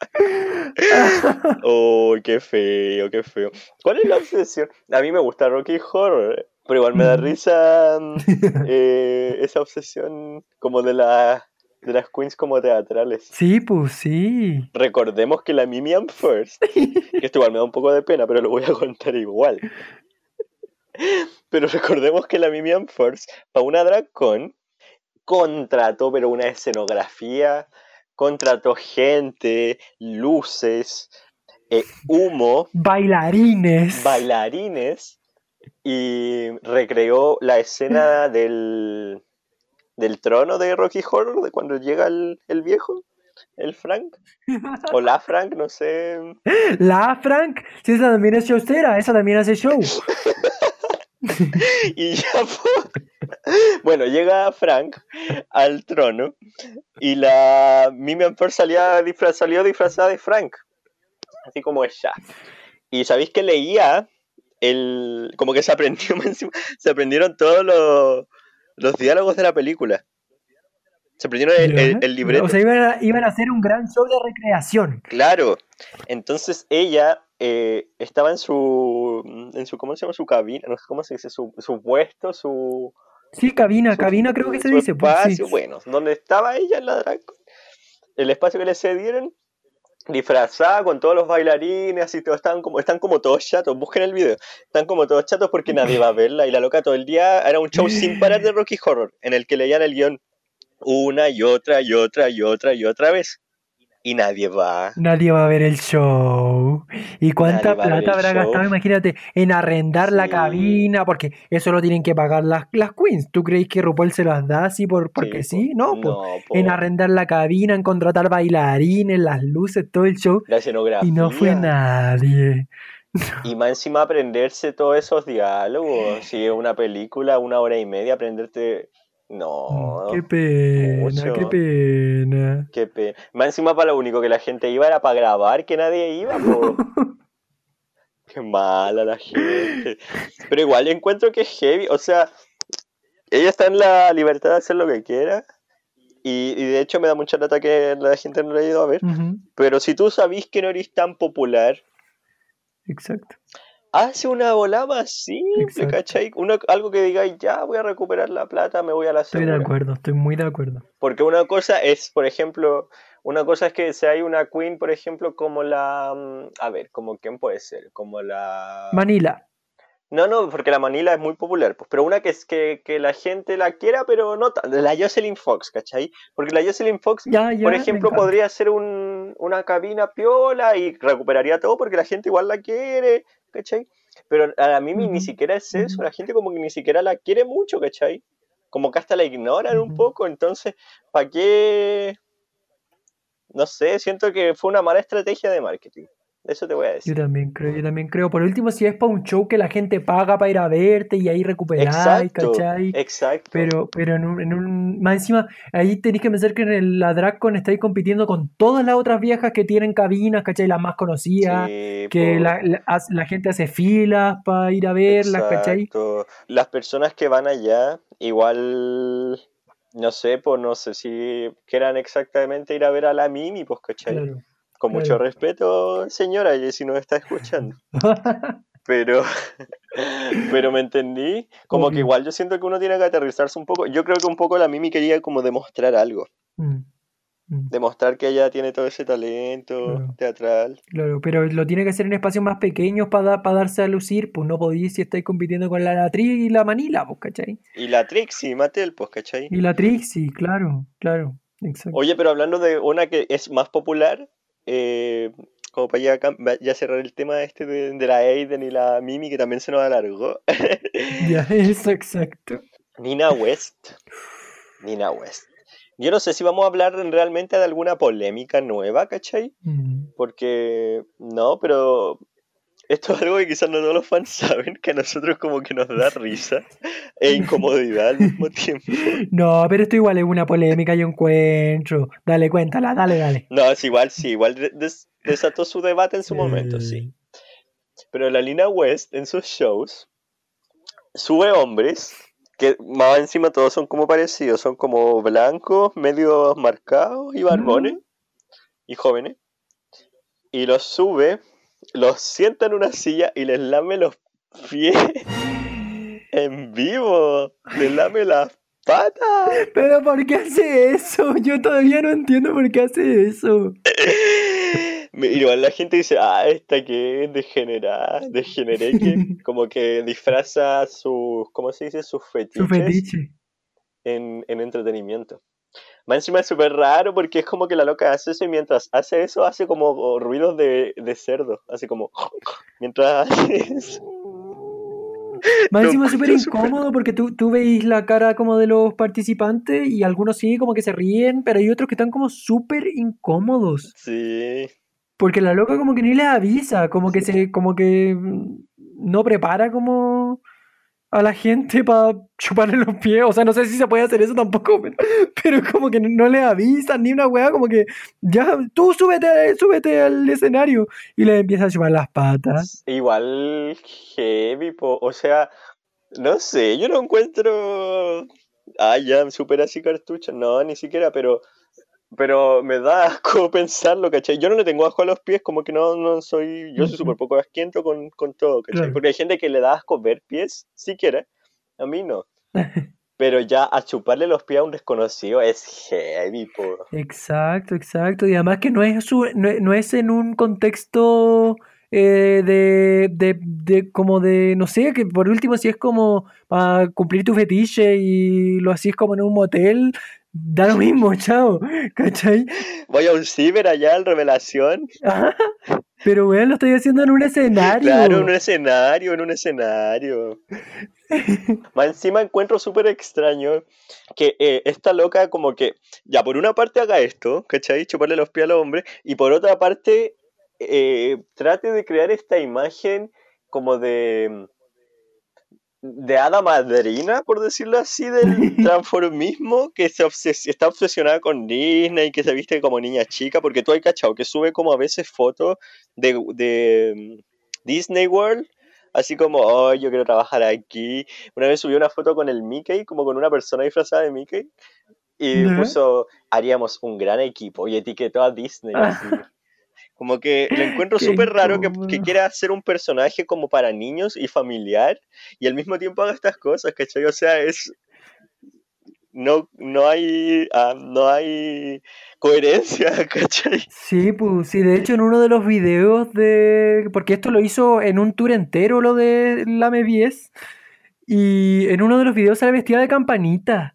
oh, qué feo, qué feo. ¿Cuál es la obsesión? A mí me gusta Rocky Horror, pero igual me da mm. risa eh, esa obsesión como de la de las queens como teatrales. Sí, pues sí. Recordemos que la Mimiam First, que esto igual me da un poco de pena, pero lo voy a contar igual. Pero recordemos que la Mimiam First, para una drag con, contrató, pero una escenografía, contrató gente, luces, eh, humo. Bailarines. Bailarines. Y recreó la escena del del trono de Rocky Horror, de cuando llega el, viejo, el Frank. O la Frank, no sé. La Frank, sí, esa también es showstera, esa también hace show. y ya Bueno, llega Frank al trono y la Mimian First salía salió disfrazada de Frank. Así como ella. Y sabéis que leía el. como que se aprendió se aprendieron todos los los diálogos de la película. Se aprendieron el, libreto. O sea, iban a, hacer un gran show de recreación. Claro. Entonces ella eh, estaba en su, en su, ¿cómo se llama? Su cabina, no sé cómo se dice, su, su puesto, su... Sí, cabina, cabina creo que se dice. Pues, espacio, bueno, donde estaba ella en la drag. El espacio que le cedieron, disfrazada con todos los bailarines, así todos están como, están como todos chatos, busquen el video, están como todos chatos porque nadie va a verla y la loca todo el día era un show sin parar de Rocky Horror, en el que leían el guion una y otra y otra y otra y otra vez y nadie va. Nadie va a ver el show. ¿Y cuánta plata habrá gastado, imagínate, en arrendar la cabina? Porque eso lo tienen que pagar las, las queens. ¿Tú crees que RuPaul se las da así por, porque sí? No, en arrendar la cabina, en contratar bailarines, las luces, todo el show. La escenografía. Y no fue nadie. Y más encima aprenderse todos esos diálogos. Si es una película, una hora y media, aprenderte no. Qué pena, qué pena. Qué pena. Más encima para lo único que la gente iba era para grabar, que nadie iba, Qué mala la gente. Pero igual encuentro que es heavy. O sea, ella está en la libertad de hacer lo que quiera. Y, de hecho me da mucha nota que la gente no la ha ido a ver. Pero si tú sabís que no eres tan popular. Exacto. Hace una más simple, ¿cachai? algo que digáis, ya voy a recuperar la plata, me voy a la Estoy de acuerdo, estoy muy de acuerdo. Porque una cosa es, por ejemplo, una cosa es que si hay una queen, por ejemplo, como la... Mm, a ver, como quién puede ser, como la... Manila. No, no, porque la Manila es muy popular, pues, pero una que es que, la gente la quiera, pero no la Jocelyn Fox, ¿cachai? Porque la Jocelyn Fox, por ejemplo, podría ser una cabina piola y recuperaría todo porque la gente igual la quiere, ¿cachai? Pero a mí ni siquiera es eso, la gente como que ni siquiera la quiere mucho, ¿cachai? Como que hasta la ignoran un poco, entonces, ¿para qué? No sé, siento que fue una mala estrategia de marketing. Eso te voy a decir. Yo también creo, yo también creo. Por último, si es para un show que la gente paga para ir a verte y ahí recuperar, ¿cachai? Exacto. Pero, pero en un, en un, más encima, ahí tenéis que pensar que en el, la DragCon estáis compitiendo con todas las otras viejas que tienen cabinas, ¿cachai? Las más conocidas, que la, la, gente hace filas para ir a verlas, Exacto. Las personas que van allá, igual no sé, pues no sé si quieran exactamente ir a ver a la Mimi, pues, ¿cachai? Con mucho respeto, señora, y si nos está escuchando. pero, pero me entendí, como que igual yo siento que uno tiene que aterrizarse un poco. Yo creo que un poco la Mimi quería como demostrar algo. Mm, mm. Demostrar que ella tiene todo ese talento teatral. Claro, pero lo tiene que hacer en espacios más pequeños para, para darse a lucir, pues no podéis si estáis compitiendo con la, Trix y la Manila, pues, ¿cachai? Y la Trixie, Matel, pues, ¿cachai? Y la Trixie, claro, claro. Exacto. Oye, pero hablando de una que es más popular, eh, como para ya, ya, cerrar el tema este de, la Aiden y la Mimi, que también se nos alargó. ya, eso, exacto. Nina West. Nina West. Yo no sé si vamos a hablar realmente de alguna polémica nueva, ¿cachai? Mm. Porque, no, pero esto es algo que quizás no todos los fans saben, que a nosotros como que nos da risa e incomodidad al mismo tiempo. No, pero esto igual es una polémica, yo encuentro. Dale, cuéntala, dale, dale. No, es igual, sí, igual desató su debate en su momento, sí. Pero la Lina West en sus shows sube hombres que más encima todos son como parecidos, son como blancos, medio marcados y barbones y jóvenes. Y los sube los sienta en una silla y les lame los pies en vivo. Les lame las patas. Pero ¿por qué hace eso? Yo todavía no entiendo por qué hace eso. Igual la gente dice, ah, esta que es degenerada, degeneré que como que disfraza sus, ¿cómo se dice? Sus fetiches. Su fetiche. En, en entretenimiento. Más encima es súper raro porque es como que la loca hace eso y mientras hace eso hace como ruidos de, de cerdo. Hace como... Mientras hace eso. Más encima es súper incómodo porque tú, tú veis la cara como de los participantes y algunos sí como que se ríen, pero hay otros que están como súper incómodos. Sí. Porque la loca como que ni les avisa, como que se, como que no prepara como a la gente para chuparle los pies. O sea, no sé si se puede hacer eso tampoco, pero, como que no le avisan ni una weá, como que ya, tú súbete, súbete al escenario y le empieza a chupar las patas. Igual heavy, o sea, no sé, yo no encuentro. Ah, ya, súper así cartucho. No, ni siquiera, pero pero me da asco pensarlo, ¿cachai? Yo no le tengo asco a los pies, como que no, no soy, yo soy súper poco asquiento con, con todo, ¿cachai? Porque hay gente que le da asco ver pies, si quiere, a mí no. Pero ya a chuparle los pies a un desconocido es heavy, po. Exacto, exacto. Y además que no es, su, no, es en un contexto eh, de, de, de, como de, no sé, que por último si es como para cumplir tu fetiche y lo hacís como en un motel, da lo mismo, chao, ¿cachai? Voy a un ciber allá en revelación. pero weón, lo estoy haciendo en un escenario. Claro, en un escenario, en un escenario. Más encima encuentro súper extraño que eh, esta loca como que, ya por una parte haga esto, ¿cachai? Chuparle los pies al hombre, y por otra parte eh, trate de crear esta imagen como de de hada madrina, por decirlo así, del transformismo, que se está obsesionada con Disney, que se viste como niña chica, porque tú hay cachado que sube como a veces fotos de, Disney World, así como, oh, yo quiero trabajar aquí. Una vez subió una foto con el Mickey, como con una persona disfrazada de Mickey, y puso, haríamos un gran equipo, y etiquetó a Disney. así. Como que lo encuentro súper raro que, que incómodo. quiera hacer un personaje como para niños y familiar, y al mismo tiempo haga estas cosas, ¿cachai? O sea, es... No, no hay ah, no hay coherencia, ¿cachai? Sí, pues sí, de hecho en uno de los videos de... Porque esto lo hizo en un tour entero lo de la M10 y en uno de los videos sale vestida de campanita,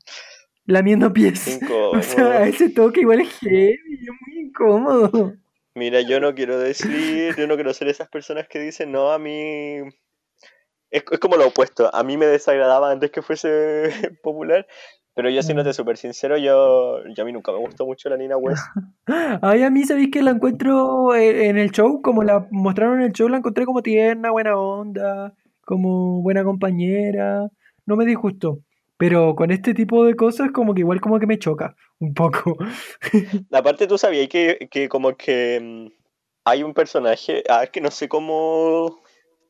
lamiendo pies. O sea, Incómodo. ese toque igual es heavy, es muy incómodo. Mira, yo no quiero decir, yo no quiero ser esas personas que dicen, no, a mí... Es, es como lo opuesto, a mí me desagradaba antes que fuese popular, pero yo siéndote súper sincero, yo, yo a mí nunca me gustó mucho la Nina West. Ay, a mí sabéis que la encuentro eh, en el show, como la mostraron en el show, la encontré como tierna, buena onda, como buena compañera, no me disgustó. Pero con este tipo de cosas como que igual como que me choca un poco. Aparte tú sabías que, que como que mm, hay un personaje, ah, que no sé cómo...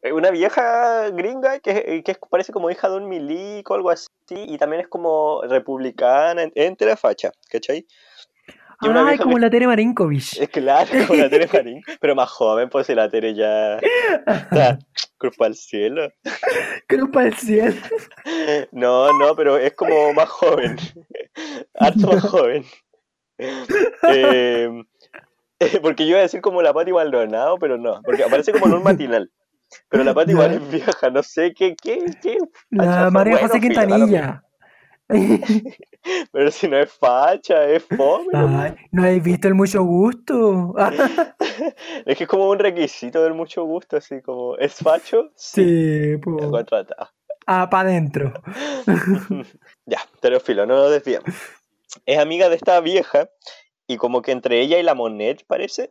eh, Una vieja gringa que, que es- parece como hija de un milico algo así, y también es como republicana, en- entre facha, ¿cachai? Y una Ay, como que- la Tere Marinkovic. Es claro, como la Tere Marín, pero más joven, pues si la Tere ya está cruz para el cielo. Cruz para el cielo. No, no, pero es como más joven, harto más joven. Eh, porque yo iba a decir como la Pati Maldonado, pero no, porque aparece como en un matinal. Pero la Pati igual es vieja, no sé qué, qué, qué. La María. José Quintanilla. Pero si no es facha, es fome. ¿no? Ay, ¿no habéis visto el mucho gusto? Es que es como un requisito del mucho gusto, así como, ¿es facho? Sí. Sí, pues. contratado. Ah, para adentro. Ya, pero filo, no nos desviamos. Es amiga de esta vieja y como que entre ella y la Monet, parece,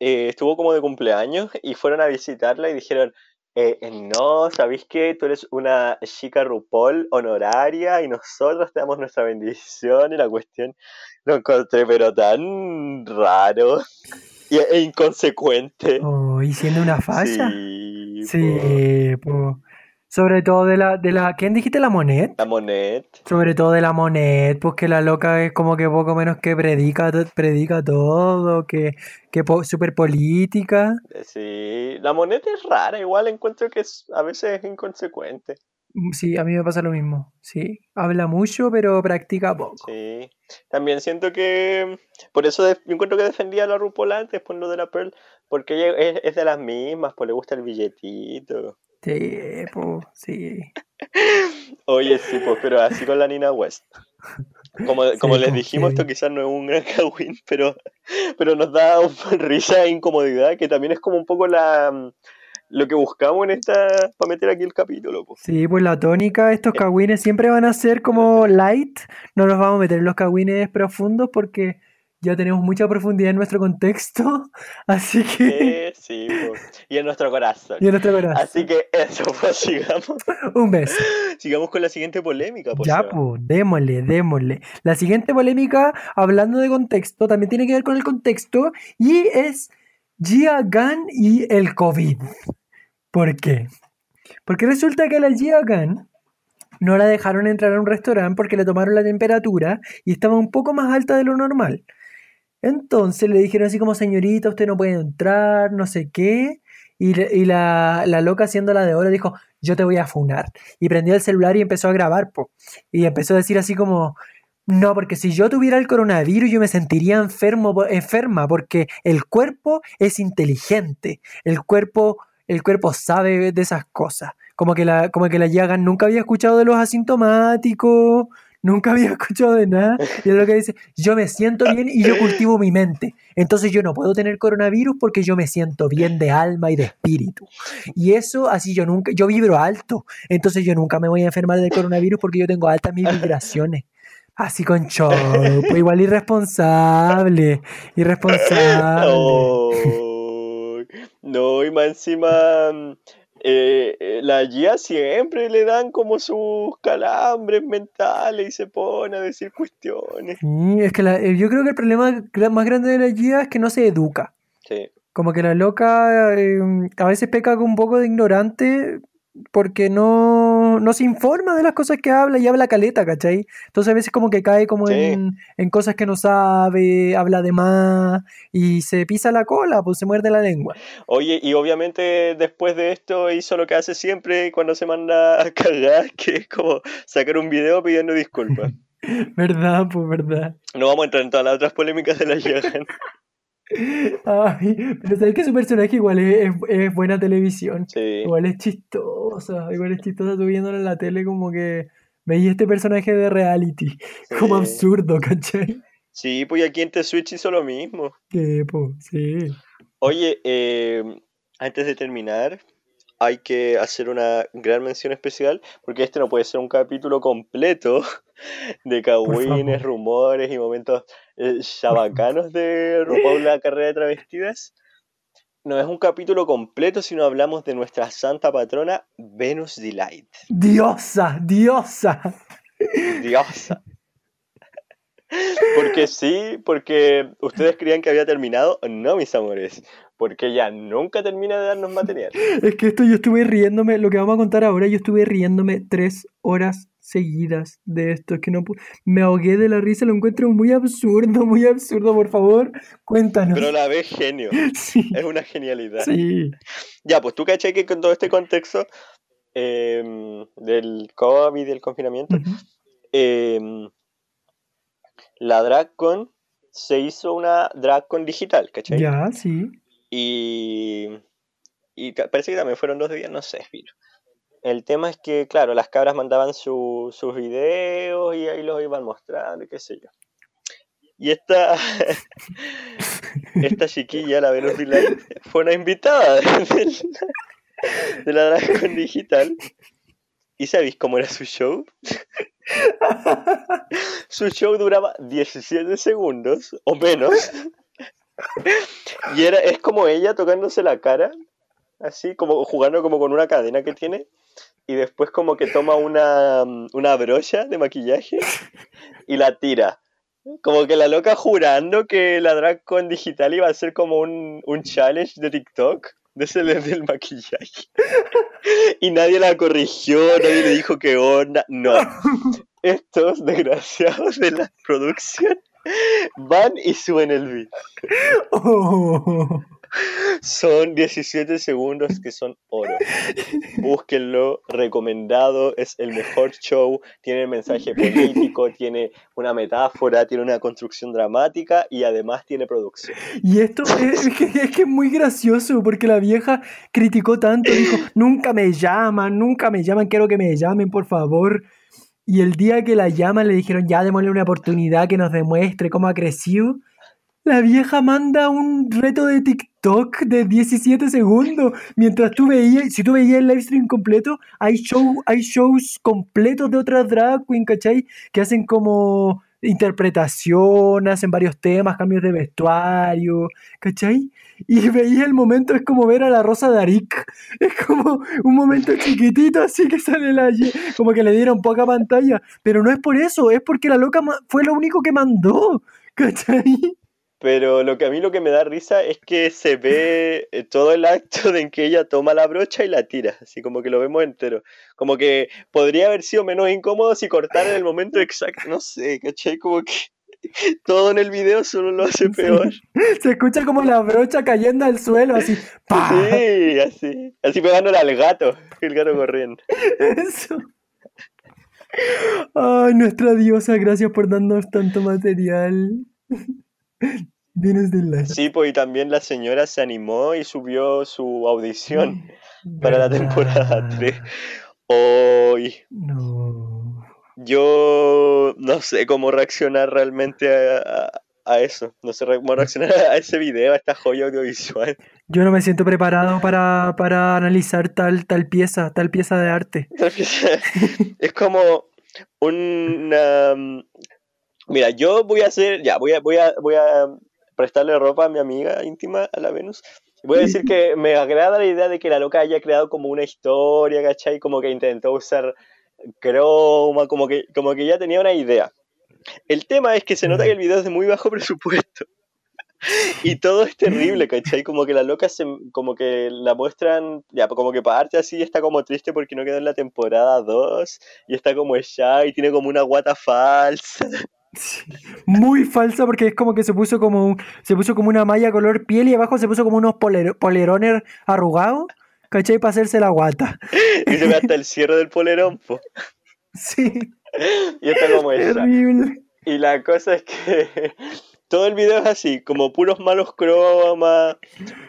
eh, estuvo como de cumpleaños y fueron a visitarla y dijeron, eh, eh, no, ¿sabéis qué? Tú eres una chica RuPaul honoraria y nosotros te damos nuestra bendición y la cuestión lo encontré pero tan raro e inconsecuente. Oh, y siendo una falla. Sí, po. Sí. Sobre todo de la, de la. ¿Quién dijiste la Monet? La Monet. Sobre todo de la Monet, pues que la loca es como que poco menos que predica, predica todo, que, que po- súper política. Sí, la Monet es rara, igual encuentro que es, a veces es inconsecuente. Mm, Sí, a mí me pasa lo mismo. Sí, habla mucho, pero practica poco. Sí. También siento que por eso yo encuentro que defendía a la RuPaul antes por lo de la Pearl, porque ella es, es de las mismas, pues le gusta el billetito. Sí, pues, sí. Oye, sí, pues, pero así con la Nina West. Como, como les dijimos, esto quizás no es un gran Halloween, pero, pero nos da risa e incomodidad, que también es como un poco la lo que buscamos en esta para meter aquí el capítulo. Pues. Sí, pues la tónica, estos cagüines siempre van a ser como light. No nos vamos a meter en los cagüines profundos porque ya tenemos mucha profundidad en nuestro contexto. Así que. Sí, sí, pues. y en nuestro corazón. Y en nuestro corazón. Así que eso, pues sigamos, Un beso. sigamos con la siguiente polémica. Pues, Ya, pues, démosle, démosle. La siguiente polémica, hablando de contexto, también tiene que ver con el contexto y es Gia Gunn y el COVID. ¿Por qué? Porque resulta que la Gia Gunn no la dejaron entrar a un restaurante porque le tomaron la temperatura y estaba un poco más alta de lo normal. Entonces le dijeron así como, señorita, usted no puede entrar, no sé qué. Y, y la, la loca haciéndola de oro dijo, yo te voy a funar. Y prendió el celular y empezó a grabar, po. Y empezó a decir así como, no, porque si yo tuviera el coronavirus yo me sentiría enfermo, enferma, porque el cuerpo es inteligente, el cuerpo, el cuerpo sabe de esas cosas. Como que la, como que la Yagan nunca había escuchado de los asintomáticos, nunca había escuchado de nada. Y es lo que dice, yo me siento bien y yo cultivo mi mente. Entonces yo no puedo tener coronavirus porque yo me siento bien de alma y de espíritu. Y eso así yo nunca, yo vibro alto. Entonces yo nunca me voy a enfermar del coronavirus porque yo tengo altas mis vibraciones. Así con pues igual irresponsable, irresponsable. Oh, no, y más encima eh, eh, la Gia siempre le dan como sus calambres mentales y se pone a decir cuestiones. Sí, es que la- eh, yo creo que el problema más grande de la Gia es que no se educa. Sí, Como que la loca eh, a veces peca con un poco de ignorante porque no, no se informa de las cosas que habla y habla caleta, ¿cachai? Entonces a veces como que cae como Sí. en, en cosas que no sabe, habla de más y se pisa la cola, pues se muerde la lengua. Oye, y obviamente después de esto hizo lo que hace siempre cuando se manda a cagar, que es como sacar un video pidiendo disculpas. ¿Verdad? Pues verdad. No vamos a entrar en todas las otras polémicas de la Johan. Ay, pero sabes que su personaje igual es, es- es buena televisión. Sí. Igual es chistosa, igual es chistosa tú viéndola en la tele como que veía este personaje de reality, como Sí. absurdo, ¿cachai? Sí, pues aquí en The Switch hizo lo mismo. Que, pues, sí. Oye, eh, antes de terminar, hay que hacer una gran mención especial, porque este no puede ser un capítulo completo de cagüines, rumores y momentos eh, chabacanos de RuPaul la carrera de travestidas. No es un capítulo completo si no hablamos de nuestra santa patrona, Venus Delight. Diosa, diosa. Diosa. Porque sí, porque ustedes creían que había terminado. No, mis amores. Porque ella nunca termina de darnos material. Es que esto yo estuve riéndome, lo que vamos a contar ahora, yo estuve riéndome tres horas seguidas de esto. Es que no me ahogué de la risa, lo encuentro muy absurdo, muy absurdo, por favor, cuéntanos. Pero la vez genio. Sí, Es una genialidad. sí. Ya, pues tú caché que con todo este contexto em, del COVID y del confinamiento, em, la DragCon se hizo una DragCon digital, ¿cachai? Ya, sí. Y, y parece que también fueron dos días, no sé, filo. El tema es que, claro, las cabras mandaban su- sus videos y ahí los iban mostrando y qué sé yo. Y esta, esta chiquilla, la Venus Delight, fue una invitada de, la- de Digital. ¿Y sabéis cómo era su show? Su show duraba 17 segundos o menos. Y era, es como ella tocándose la cara, así como jugando como con una cadena que tiene. Y después como que toma una, una brocha de maquillaje y la tira. Como que la loca jurando que la drag con digital iba a ser como un, un challenge de TikTok. De ese de- del maquillaje. Y nadie la corrigió, nadie le dijo qué onda. No. Estos desgraciados de la producción van y suben el beat. Oh. Son 17 segundos que son oro. Búsquenlo, recomendado, es el mejor show, tiene mensaje político, tiene una metáfora, tiene una construcción dramática y además tiene producción. Y esto es, que, es que es muy gracioso porque la vieja criticó tanto, dijo, nunca me llaman, nunca me llaman, quiero que me llamen, por favor. Y el día que la llaman le dijeron, ya démosle una oportunidad que nos demuestre cómo ha crecido. La vieja manda un reto de TikTok de 17 segundos. Mientras tú veías, si tú veías el live stream completo, hay, hay shows completos de otras drag queen, ¿cachai? Que hacen como interpretación, hacen varios temas, cambios de vestuario, ¿cachai? Y veía el momento, es como ver a la Rosa de Arik. Es como un momento chiquitito así que sale la como que le dieron poca pantalla. Pero no es por eso, es porque la loca fue lo único que mandó, ¿cachai? Pero lo que a mí lo que me da risa es que se ve eh, todo el acto de en que ella toma la brocha y la tira, así como que lo vemos entero. Como que podría haber sido menos incómodo si cortara en el momento exacto, no sé, ¿cachai? Como que todo en el video solo lo hace peor. Se escucha como la brocha cayendo al suelo, así. ¡pa! Sí, así, así pegándole al gato, el gato corriendo. Eso. Ay, nuestra diosa, gracias por darnos tanto material. Vienes de la... Sí, pues y también la señora se animó y subió su audición para la temporada 3. Hoy No. yo no sé cómo reaccionar realmente a, a- a eso. No sé cómo reaccionar a ese video, a esta joya audiovisual. Yo no me siento preparado para, para analizar tal, tal pieza, tal pieza de arte. es como una... Mira, yo voy a hacer... Ya, voy a, voy a, voy a prestarle ropa a mi amiga íntima, a la Venus. Voy a decir que me agrada la idea de que la loca haya creado como una historia, ¿cachai? Como que intentó usar croma, como que, como que ya tenía una idea. El tema es que se nota que el video es de muy bajo presupuesto. Y todo es terrible, ¿cachai? Como que la loca se, como que la muestran, ya, como que parte así está como triste porque no quedó en la temporada 2 y está como ella y tiene como una guata falsa. Muy falsa porque es como que se puso como un- se puso como una malla color piel y abajo se puso como unos poler- polerones arrugados, ¿cachai? Para hacerse la guata. Y se ve hasta el cierre del polerón, po. Sí, Y está como ella. terrible. Y la cosa es que todo el video es así, como puros malos cromas,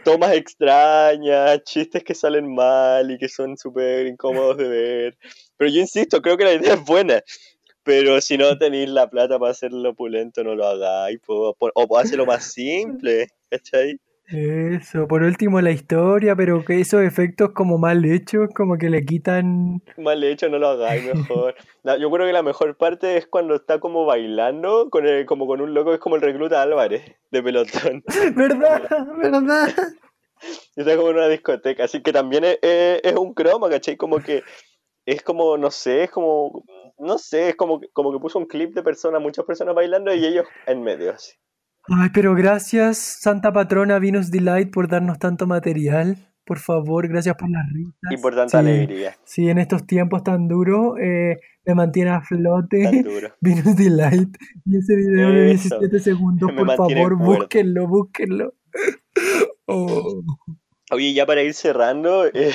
tomas extrañas, chistes que salen mal y que son súper incómodos de ver. Pero yo insisto, creo que la idea es buena. Pero si no tenéis la plata para hacerlo opulento, no lo hagáis. po. Po- O hacerlo más simple, ¿cachai? Eso, por último la historia, pero que esos efectos como mal hechos, como que le quitan... Mal hecho, no lo hagáis mejor. La- yo creo que la mejor parte es cuando está como bailando, con el- como con un loco, es como el recluta Álvarez de pelotón. ¿Verdad? ¿Verdad? Y está como en una discoteca, así que también es, es- es un croma, ¿cachai? Como que es como, no sé, es como, no sé, es como, que- como que puso un clip de personas, muchas personas bailando y ellos en medio, así. Ay, pero gracias, Santa Patrona Venus Delight, por darnos tanto material. Por favor, gracias por las risas. Y por tanta Sí, alegría, Sí, en estos tiempos tan duros, eh, me mantiene a tan flote duro. Venus Delight. Y ese video de Eso, 17 segundos, me por favor, búsquenlo, búsquenlo. Oh. Oye, ya para ir cerrando, eh,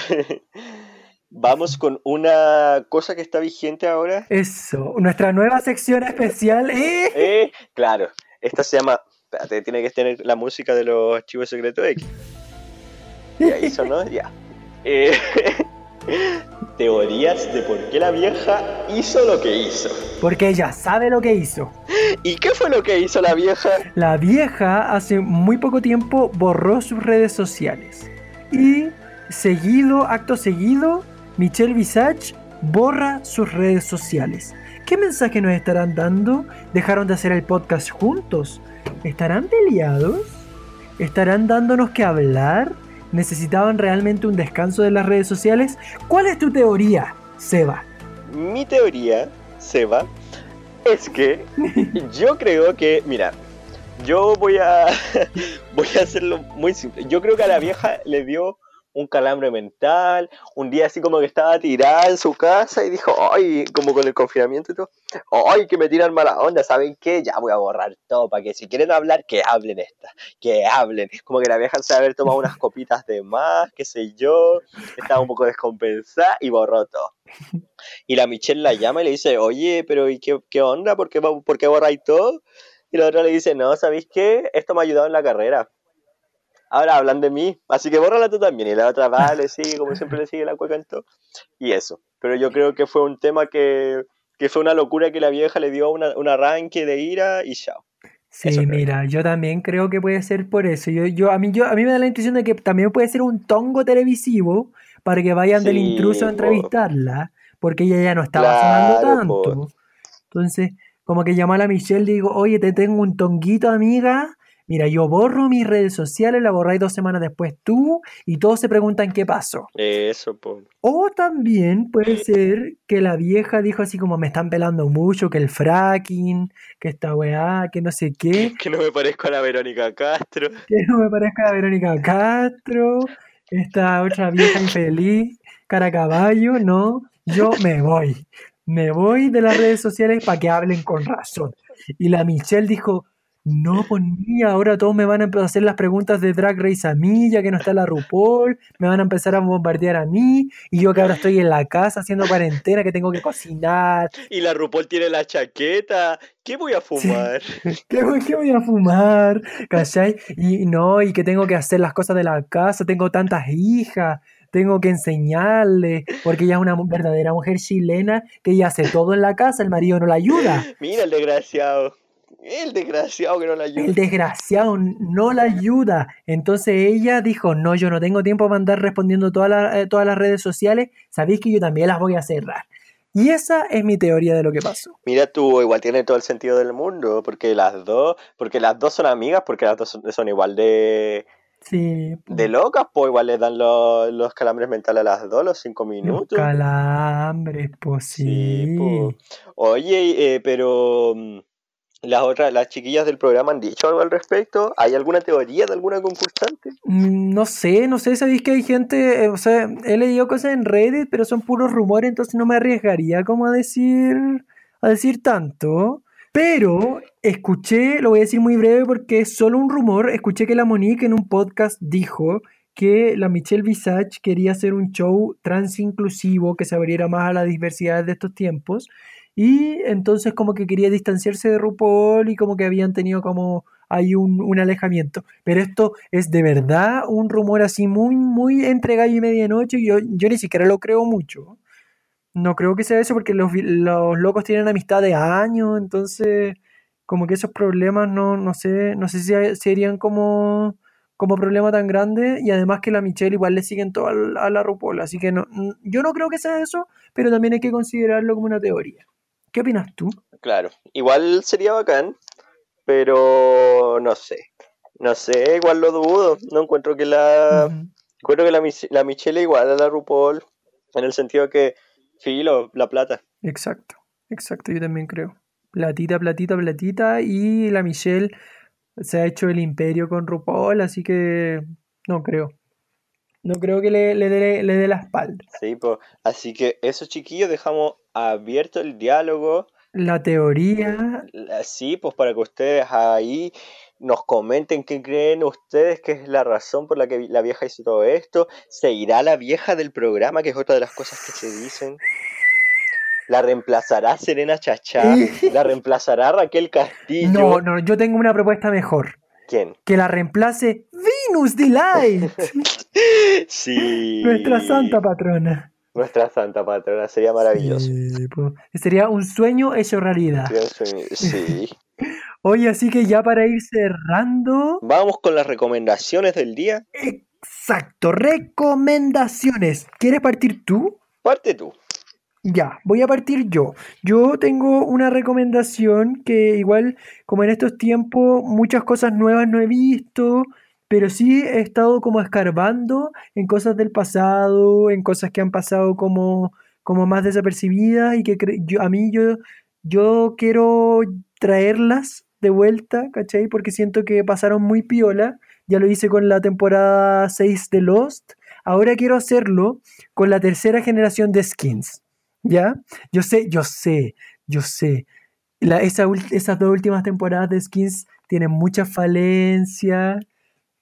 vamos con una cosa que está vigente ahora. Eso, nuestra nueva sección especial. ¡eh! Eh, claro, esta se llama, espérate, tiene que tener la música de los archivos secretos X. Ya hizo, ¿no? Ya. Eh, teorías de por qué la vieja hizo lo que hizo. Porque ella sabe lo que hizo. ¿Y qué fue lo que hizo la vieja? La vieja hace muy poco tiempo borró sus redes sociales. Y seguido, acto seguido, Michelle Visage borra sus redes sociales. ¿Qué mensaje nos estarán dando? ¿Dejaron de hacer el podcast juntos? ¿Estarán peleados? ¿Estarán dándonos que hablar? ¿Necesitaban realmente un descanso de las redes sociales? ¿Cuál es tu teoría, Seba? Mi teoría, Seba, es que yo creo que, mira, yo voy a voy a hacerlo muy simple. Yo creo que a la vieja le dio un calambre mental, un día así como que estaba tirada en su casa y dijo, ay, como con el confinamiento y todo, ay, que me tiran mala onda, ¿saben qué? Ya voy a borrar todo, para que si quieren hablar, que hablen esta, que hablen. Como que la vieja se haber tomado unas copitas de más, qué sé yo, estaba un poco descompensada y borró todo. Y la Michelle la llama y le dice, oye, pero ¿y qué, qué onda? ¿Por qué, ¿Por qué borráis todo? Y la otra le dice, no, ¿sabéis qué? Esto me ha ayudado en la carrera. Ahora hablan de mí, así que bórrala tú también. Y la otra va, le sigue, como siempre le sigue la cueca en todo. Y eso. Pero yo creo que fue un tema que, que fue una locura que la vieja le dio una- un arranque de ira y chao. Sí, mira, yo también creo que puede ser por eso. Yo, yo, a mí, yo, a mí me da la intuición de que también puede ser un tongo televisivo para que vayan del Sí, intruso a entrevistarla, porque ella ya no estaba Claro, sonando tanto. Entonces, como que llamó a la Michelle y digo, oye, te tengo un tonguito, amiga. Mira, yo borro mis redes sociales, la borráis dos semanas después tú, y todos se preguntan qué pasó. Eso, po. O también puede ser que la vieja dijo así como me están pelando mucho, que el fracking, que esta weá, que no sé qué. Que no me parezco a la Verónica Castro. que no me parezca a Verónica Castro, esta otra vieja infeliz, cara a caballo, no, yo me voy, me voy de las redes sociales para que hablen con razón. Y la Michelle dijo, no, pues niña, ahora todos me van a empezar a hacer las preguntas de Drag Race a mí, ya que no está la RuPaul, me van a empezar a bombardear a mí, y yo que ahora estoy en la casa haciendo cuarentena, que tengo que cocinar, Y la RuPaul tiene la chaqueta. ¿Qué voy a fumar? ¿Qué, voy- qué voy a fumar? ¿Cachai? Y no, y que tengo que hacer las cosas de la casa, tengo tantas hijas, tengo que enseñarle, porque ella es una verdadera mujer chilena que ella hace todo en la casa, el marido no la ayuda. Mira el desgraciado. El desgraciado que no la ayuda. El desgraciado no la ayuda. Entonces ella dijo, no, yo no tengo tiempo para andar respondiendo todas las, eh, todas las redes sociales, sabéis que yo también las voy a cerrar. Y esa es mi teoría de lo que pasó. Mira tú, igual tiene todo el sentido del mundo, porque las dos, porque las dos son amigas, porque las dos son, son igual de, Sí, de locas, pues igual les dan los, los calambres mentales a las dos, los cinco los minutos. calambres, pues Sí, sí. po. Oye, eh, pero mm, las otras, las chiquillas del programa han dicho algo al respecto. ¿Hay alguna teoría de alguna concursante? Mm, No sé, no sé, sabéis que hay gente, eh, o sea, he leído cosas en Reddit, pero son puros rumores, entonces no me arriesgaría como a decir, a decir tanto. Pero escuché, lo voy a decir muy breve porque es solo un rumor, escuché que la Monique en un podcast dijo que la Michelle Visage quería hacer un show trans inclusivo que se abriera más a la diversidad de estos tiempos y entonces como que quería distanciarse de RuPaul y como que habían tenido como ahí un, un alejamiento. Pero esto es de verdad un rumor así muy, muy entre gallo y medianoche yo, yo ni siquiera lo creo mucho. No creo que sea eso porque los, los locos tienen amistad de años, entonces como que esos problemas no, no sé, no sé si serían como, como problema tan grande y además que la Michelle igual le siguen todo a la RuPaul, así que no, yo no creo que sea eso, pero también hay que considerarlo como una teoría. ¿Qué opinas tú? Claro, igual sería bacán, pero no sé. No sé, igual lo dudo. No encuentro que la. Ujú. Encuentro que la, la Michelle igual a la RuPaul, en el sentido que, filo, la plata. Exacto, exacto, yo también creo. Platita, platita, platita y la Michelle se ha hecho el imperio con RuPaul, así que no creo. No creo que le, le dé le dé la espalda. Sí, pues. Así que eso, chiquillos, dejamos abierto el diálogo. La teoría, Así, pues para que ustedes ahí nos comenten qué creen ustedes que es la razón por la que la vieja hizo todo esto. ¿Se irá la vieja del programa, que es otra de las cosas que se dicen? ¿La reemplazará Serena Chachá? ¿La reemplazará Raquel Castillo? no, no, yo tengo una propuesta mejor. ¿Quién? Que la reemplace Venus Delight, Sí. nuestra santa patrona. Nuestra santa patrona, sería maravilloso. Sí, po. Sería un sueño hecho realidad. Pienso en- Sí. Oye, así que ya para ir cerrando, Vamos con las recomendaciones del día. exacto, recomendaciones. ¿Quieres partir tú? Parte tú. Ya, voy a partir yo. Yo tengo una recomendación que igual, como en estos tiempos, muchas cosas nuevas no he visto, pero sí he estado como escarbando en cosas del pasado, en cosas que han pasado como, como más desapercibidas y que yo, a mí yo, yo quiero traerlas de vuelta, ¿cachai? Porque siento que pasaron muy piola. Ya lo hice con la temporada 6 de Lost. Ahora quiero hacerlo con la tercera generación de skins. ¿Ya? Yo sé, yo sé, yo sé. La- esa esas dos últimas temporadas de skins tienen mucha falencia,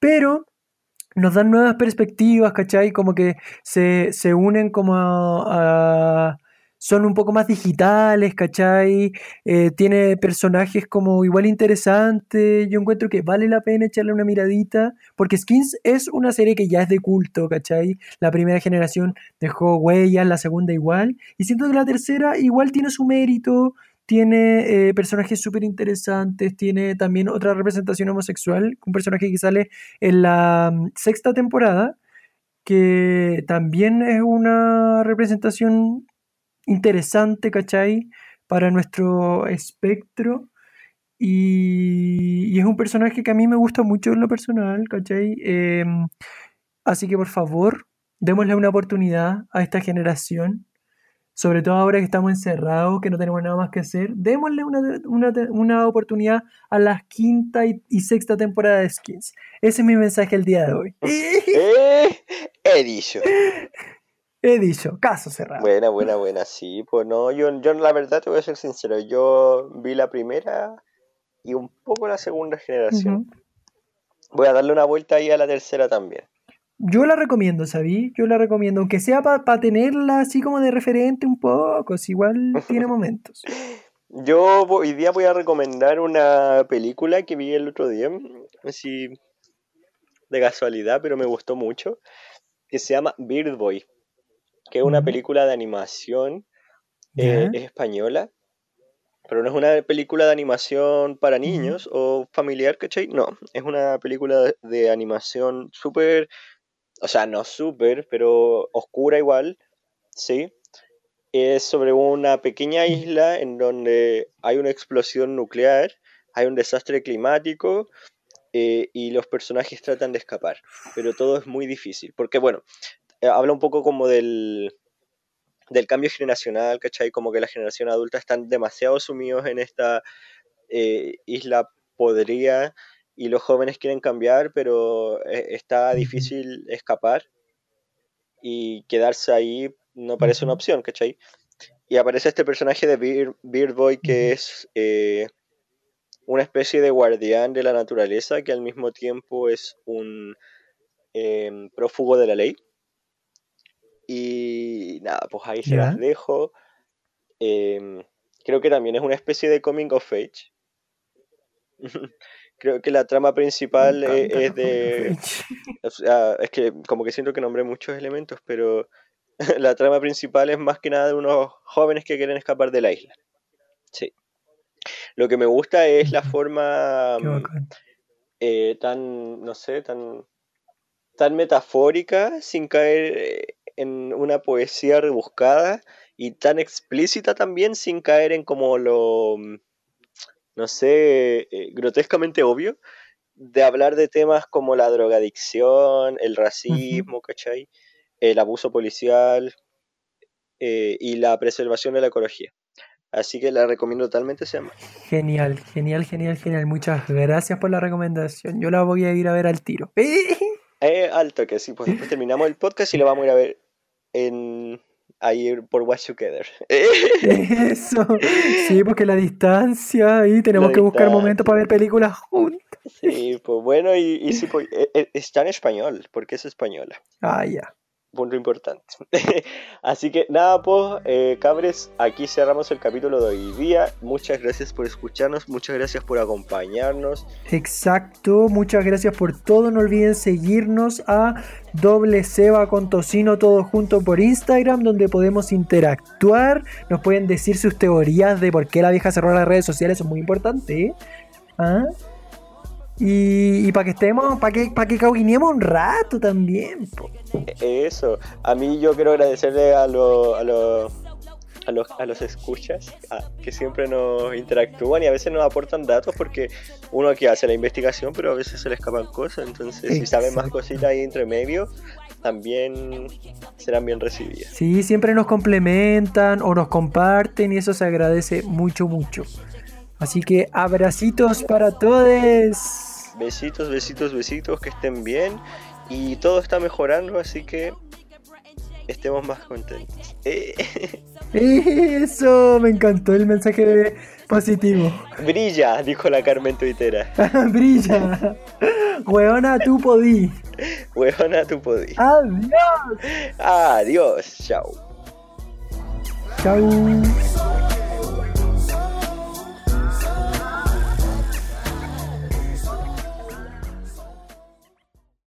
pero nos dan nuevas perspectivas, ¿cachai? Como que se, se unen como a- son un poco más digitales, ¿cachai? Eh, tiene personajes como igual interesantes. Yo encuentro que vale la pena echarle una miradita, porque Skins es una serie que ya es de culto, ¿cachai? La primera generación dejó huellas, la segunda igual, y siento que la tercera igual tiene su mérito, tiene eh, personajes súper interesantes, tiene también otra representación homosexual, un personaje que sale en la mm, sexta temporada, que también es una representación interesante, ¿cachai? Para nuestro espectro. Y, y es un personaje que a mí me gusta mucho en lo personal, ¿cachai? Em, así que por favor, démosle una oportunidad a esta generación. Sobre todo ahora que estamos encerrados, que no tenemos nada más que hacer. Démosle una, una, una oportunidad a la quinta y, y sexta temporada de Skins. Ese es mi mensaje el día de hoy. Eh, he dicho. He dicho, caso cerrado. Buena, buena, buena, sí, pues no, yo, yo la verdad te voy a ser sincero, yo vi la primera y un poco la segunda generación. Voy a darle una vuelta ahí a la tercera también. Yo la recomiendo, ¿sabí? Yo la recomiendo, aunque sea para tenerla así como de referente un poco, si igual tiene momentos. Yo hoy día voy a recomendar una película que vi el otro día, así de casualidad, pero me gustó mucho, que se llama Bird Boy, que es una película de animación eh, española, pero no es una película de animación para niños o familiar, ¿cachai? No, es una película de, de animación súper, o sea, no súper, pero oscura igual, ¿sí? Es sobre una pequeña isla en donde hay una explosión nuclear, hay un desastre climático eh, y los personajes tratan de escapar, pero todo es muy difícil, porque bueno, habla un poco como del, del cambio generacional, ¿cachai? Como que la generación adulta están demasiado sumidos en esta, eh, Isla podría y los jóvenes quieren cambiar, pero eh, está difícil escapar y quedarse ahí no parece una opción, ¿cachai? Y aparece este personaje de Beard, Boy que es eh, una especie de guardián de la naturaleza que al mismo tiempo es un prófugo de la ley. Y nada, pues ahí se las dejo. Em, creo que también es una especie de coming of age. creo que la trama principal es, de... es que como que siento que nombré muchos elementos, pero la trama principal es más que nada de unos jóvenes que quieren escapar de la isla. Sí. Lo que me gusta es la forma eh, tan, no sé, tan, tan metafórica, sin caer eh, en una poesía rebuscada y tan explícita también, sin caer en como lo, no sé, eh, grotescamente obvio, de hablar de temas como la drogadicción, el racismo, ¿cachai? El abuso policial y la preservación de la ecología. Así que la recomiendo totalmente, se llama. Genial, genial, genial, genial. Muchas gracias por la recomendación. Yo la voy a ir a ver al tiro. Eh, alto que sí, pues después terminamos el podcast y lo vamos a ir a ver en ahí por Watch Together. Eso, sí, porque la distancia y tenemos que buscar momentos para ver películas juntas. Sí, pues bueno, y, y sí, pues, eh, eh, está en español, porque es española. Ah, ya punto importante. Así que nada, pues, eh, cabres, aquí cerramos el capítulo de hoy día. Muchas gracias por escucharnos, muchas gracias por acompañarnos. Exacto, muchas gracias por todo. No olviden seguirnos a doble ceba con tocino todo junto por Instagram, donde podemos interactuar. Nos pueden decir sus teorías de por qué la vieja cerró las redes sociales, eso es muy importante. ¿eh? ¿Ah? Y, para que estemos, para que, para que un rato también. Eso, a mí yo quiero agradecerle a, lo, a, lo, a, los, a los escuchas que siempre nos interactúan y a veces nos aportan datos porque uno aquí hace la investigación, pero a veces se le escapan cosas. Entonces, si saben más cositas ahí entre medio, también serán bien recibidas. Sí, siempre nos complementan o nos comparten y eso se agradece mucho, mucho. Así que abracitos para todos. Besitos, besitos, besitos, que estén bien. Y todo está mejorando, así que estemos más contentos. Eso, me encantó el mensaje positivo. Brilla, dijo la Carmen Tuitera. Brilla. Hueona, tú podí. Hueona, tú podí. Adiós. Adiós, chao. Chao.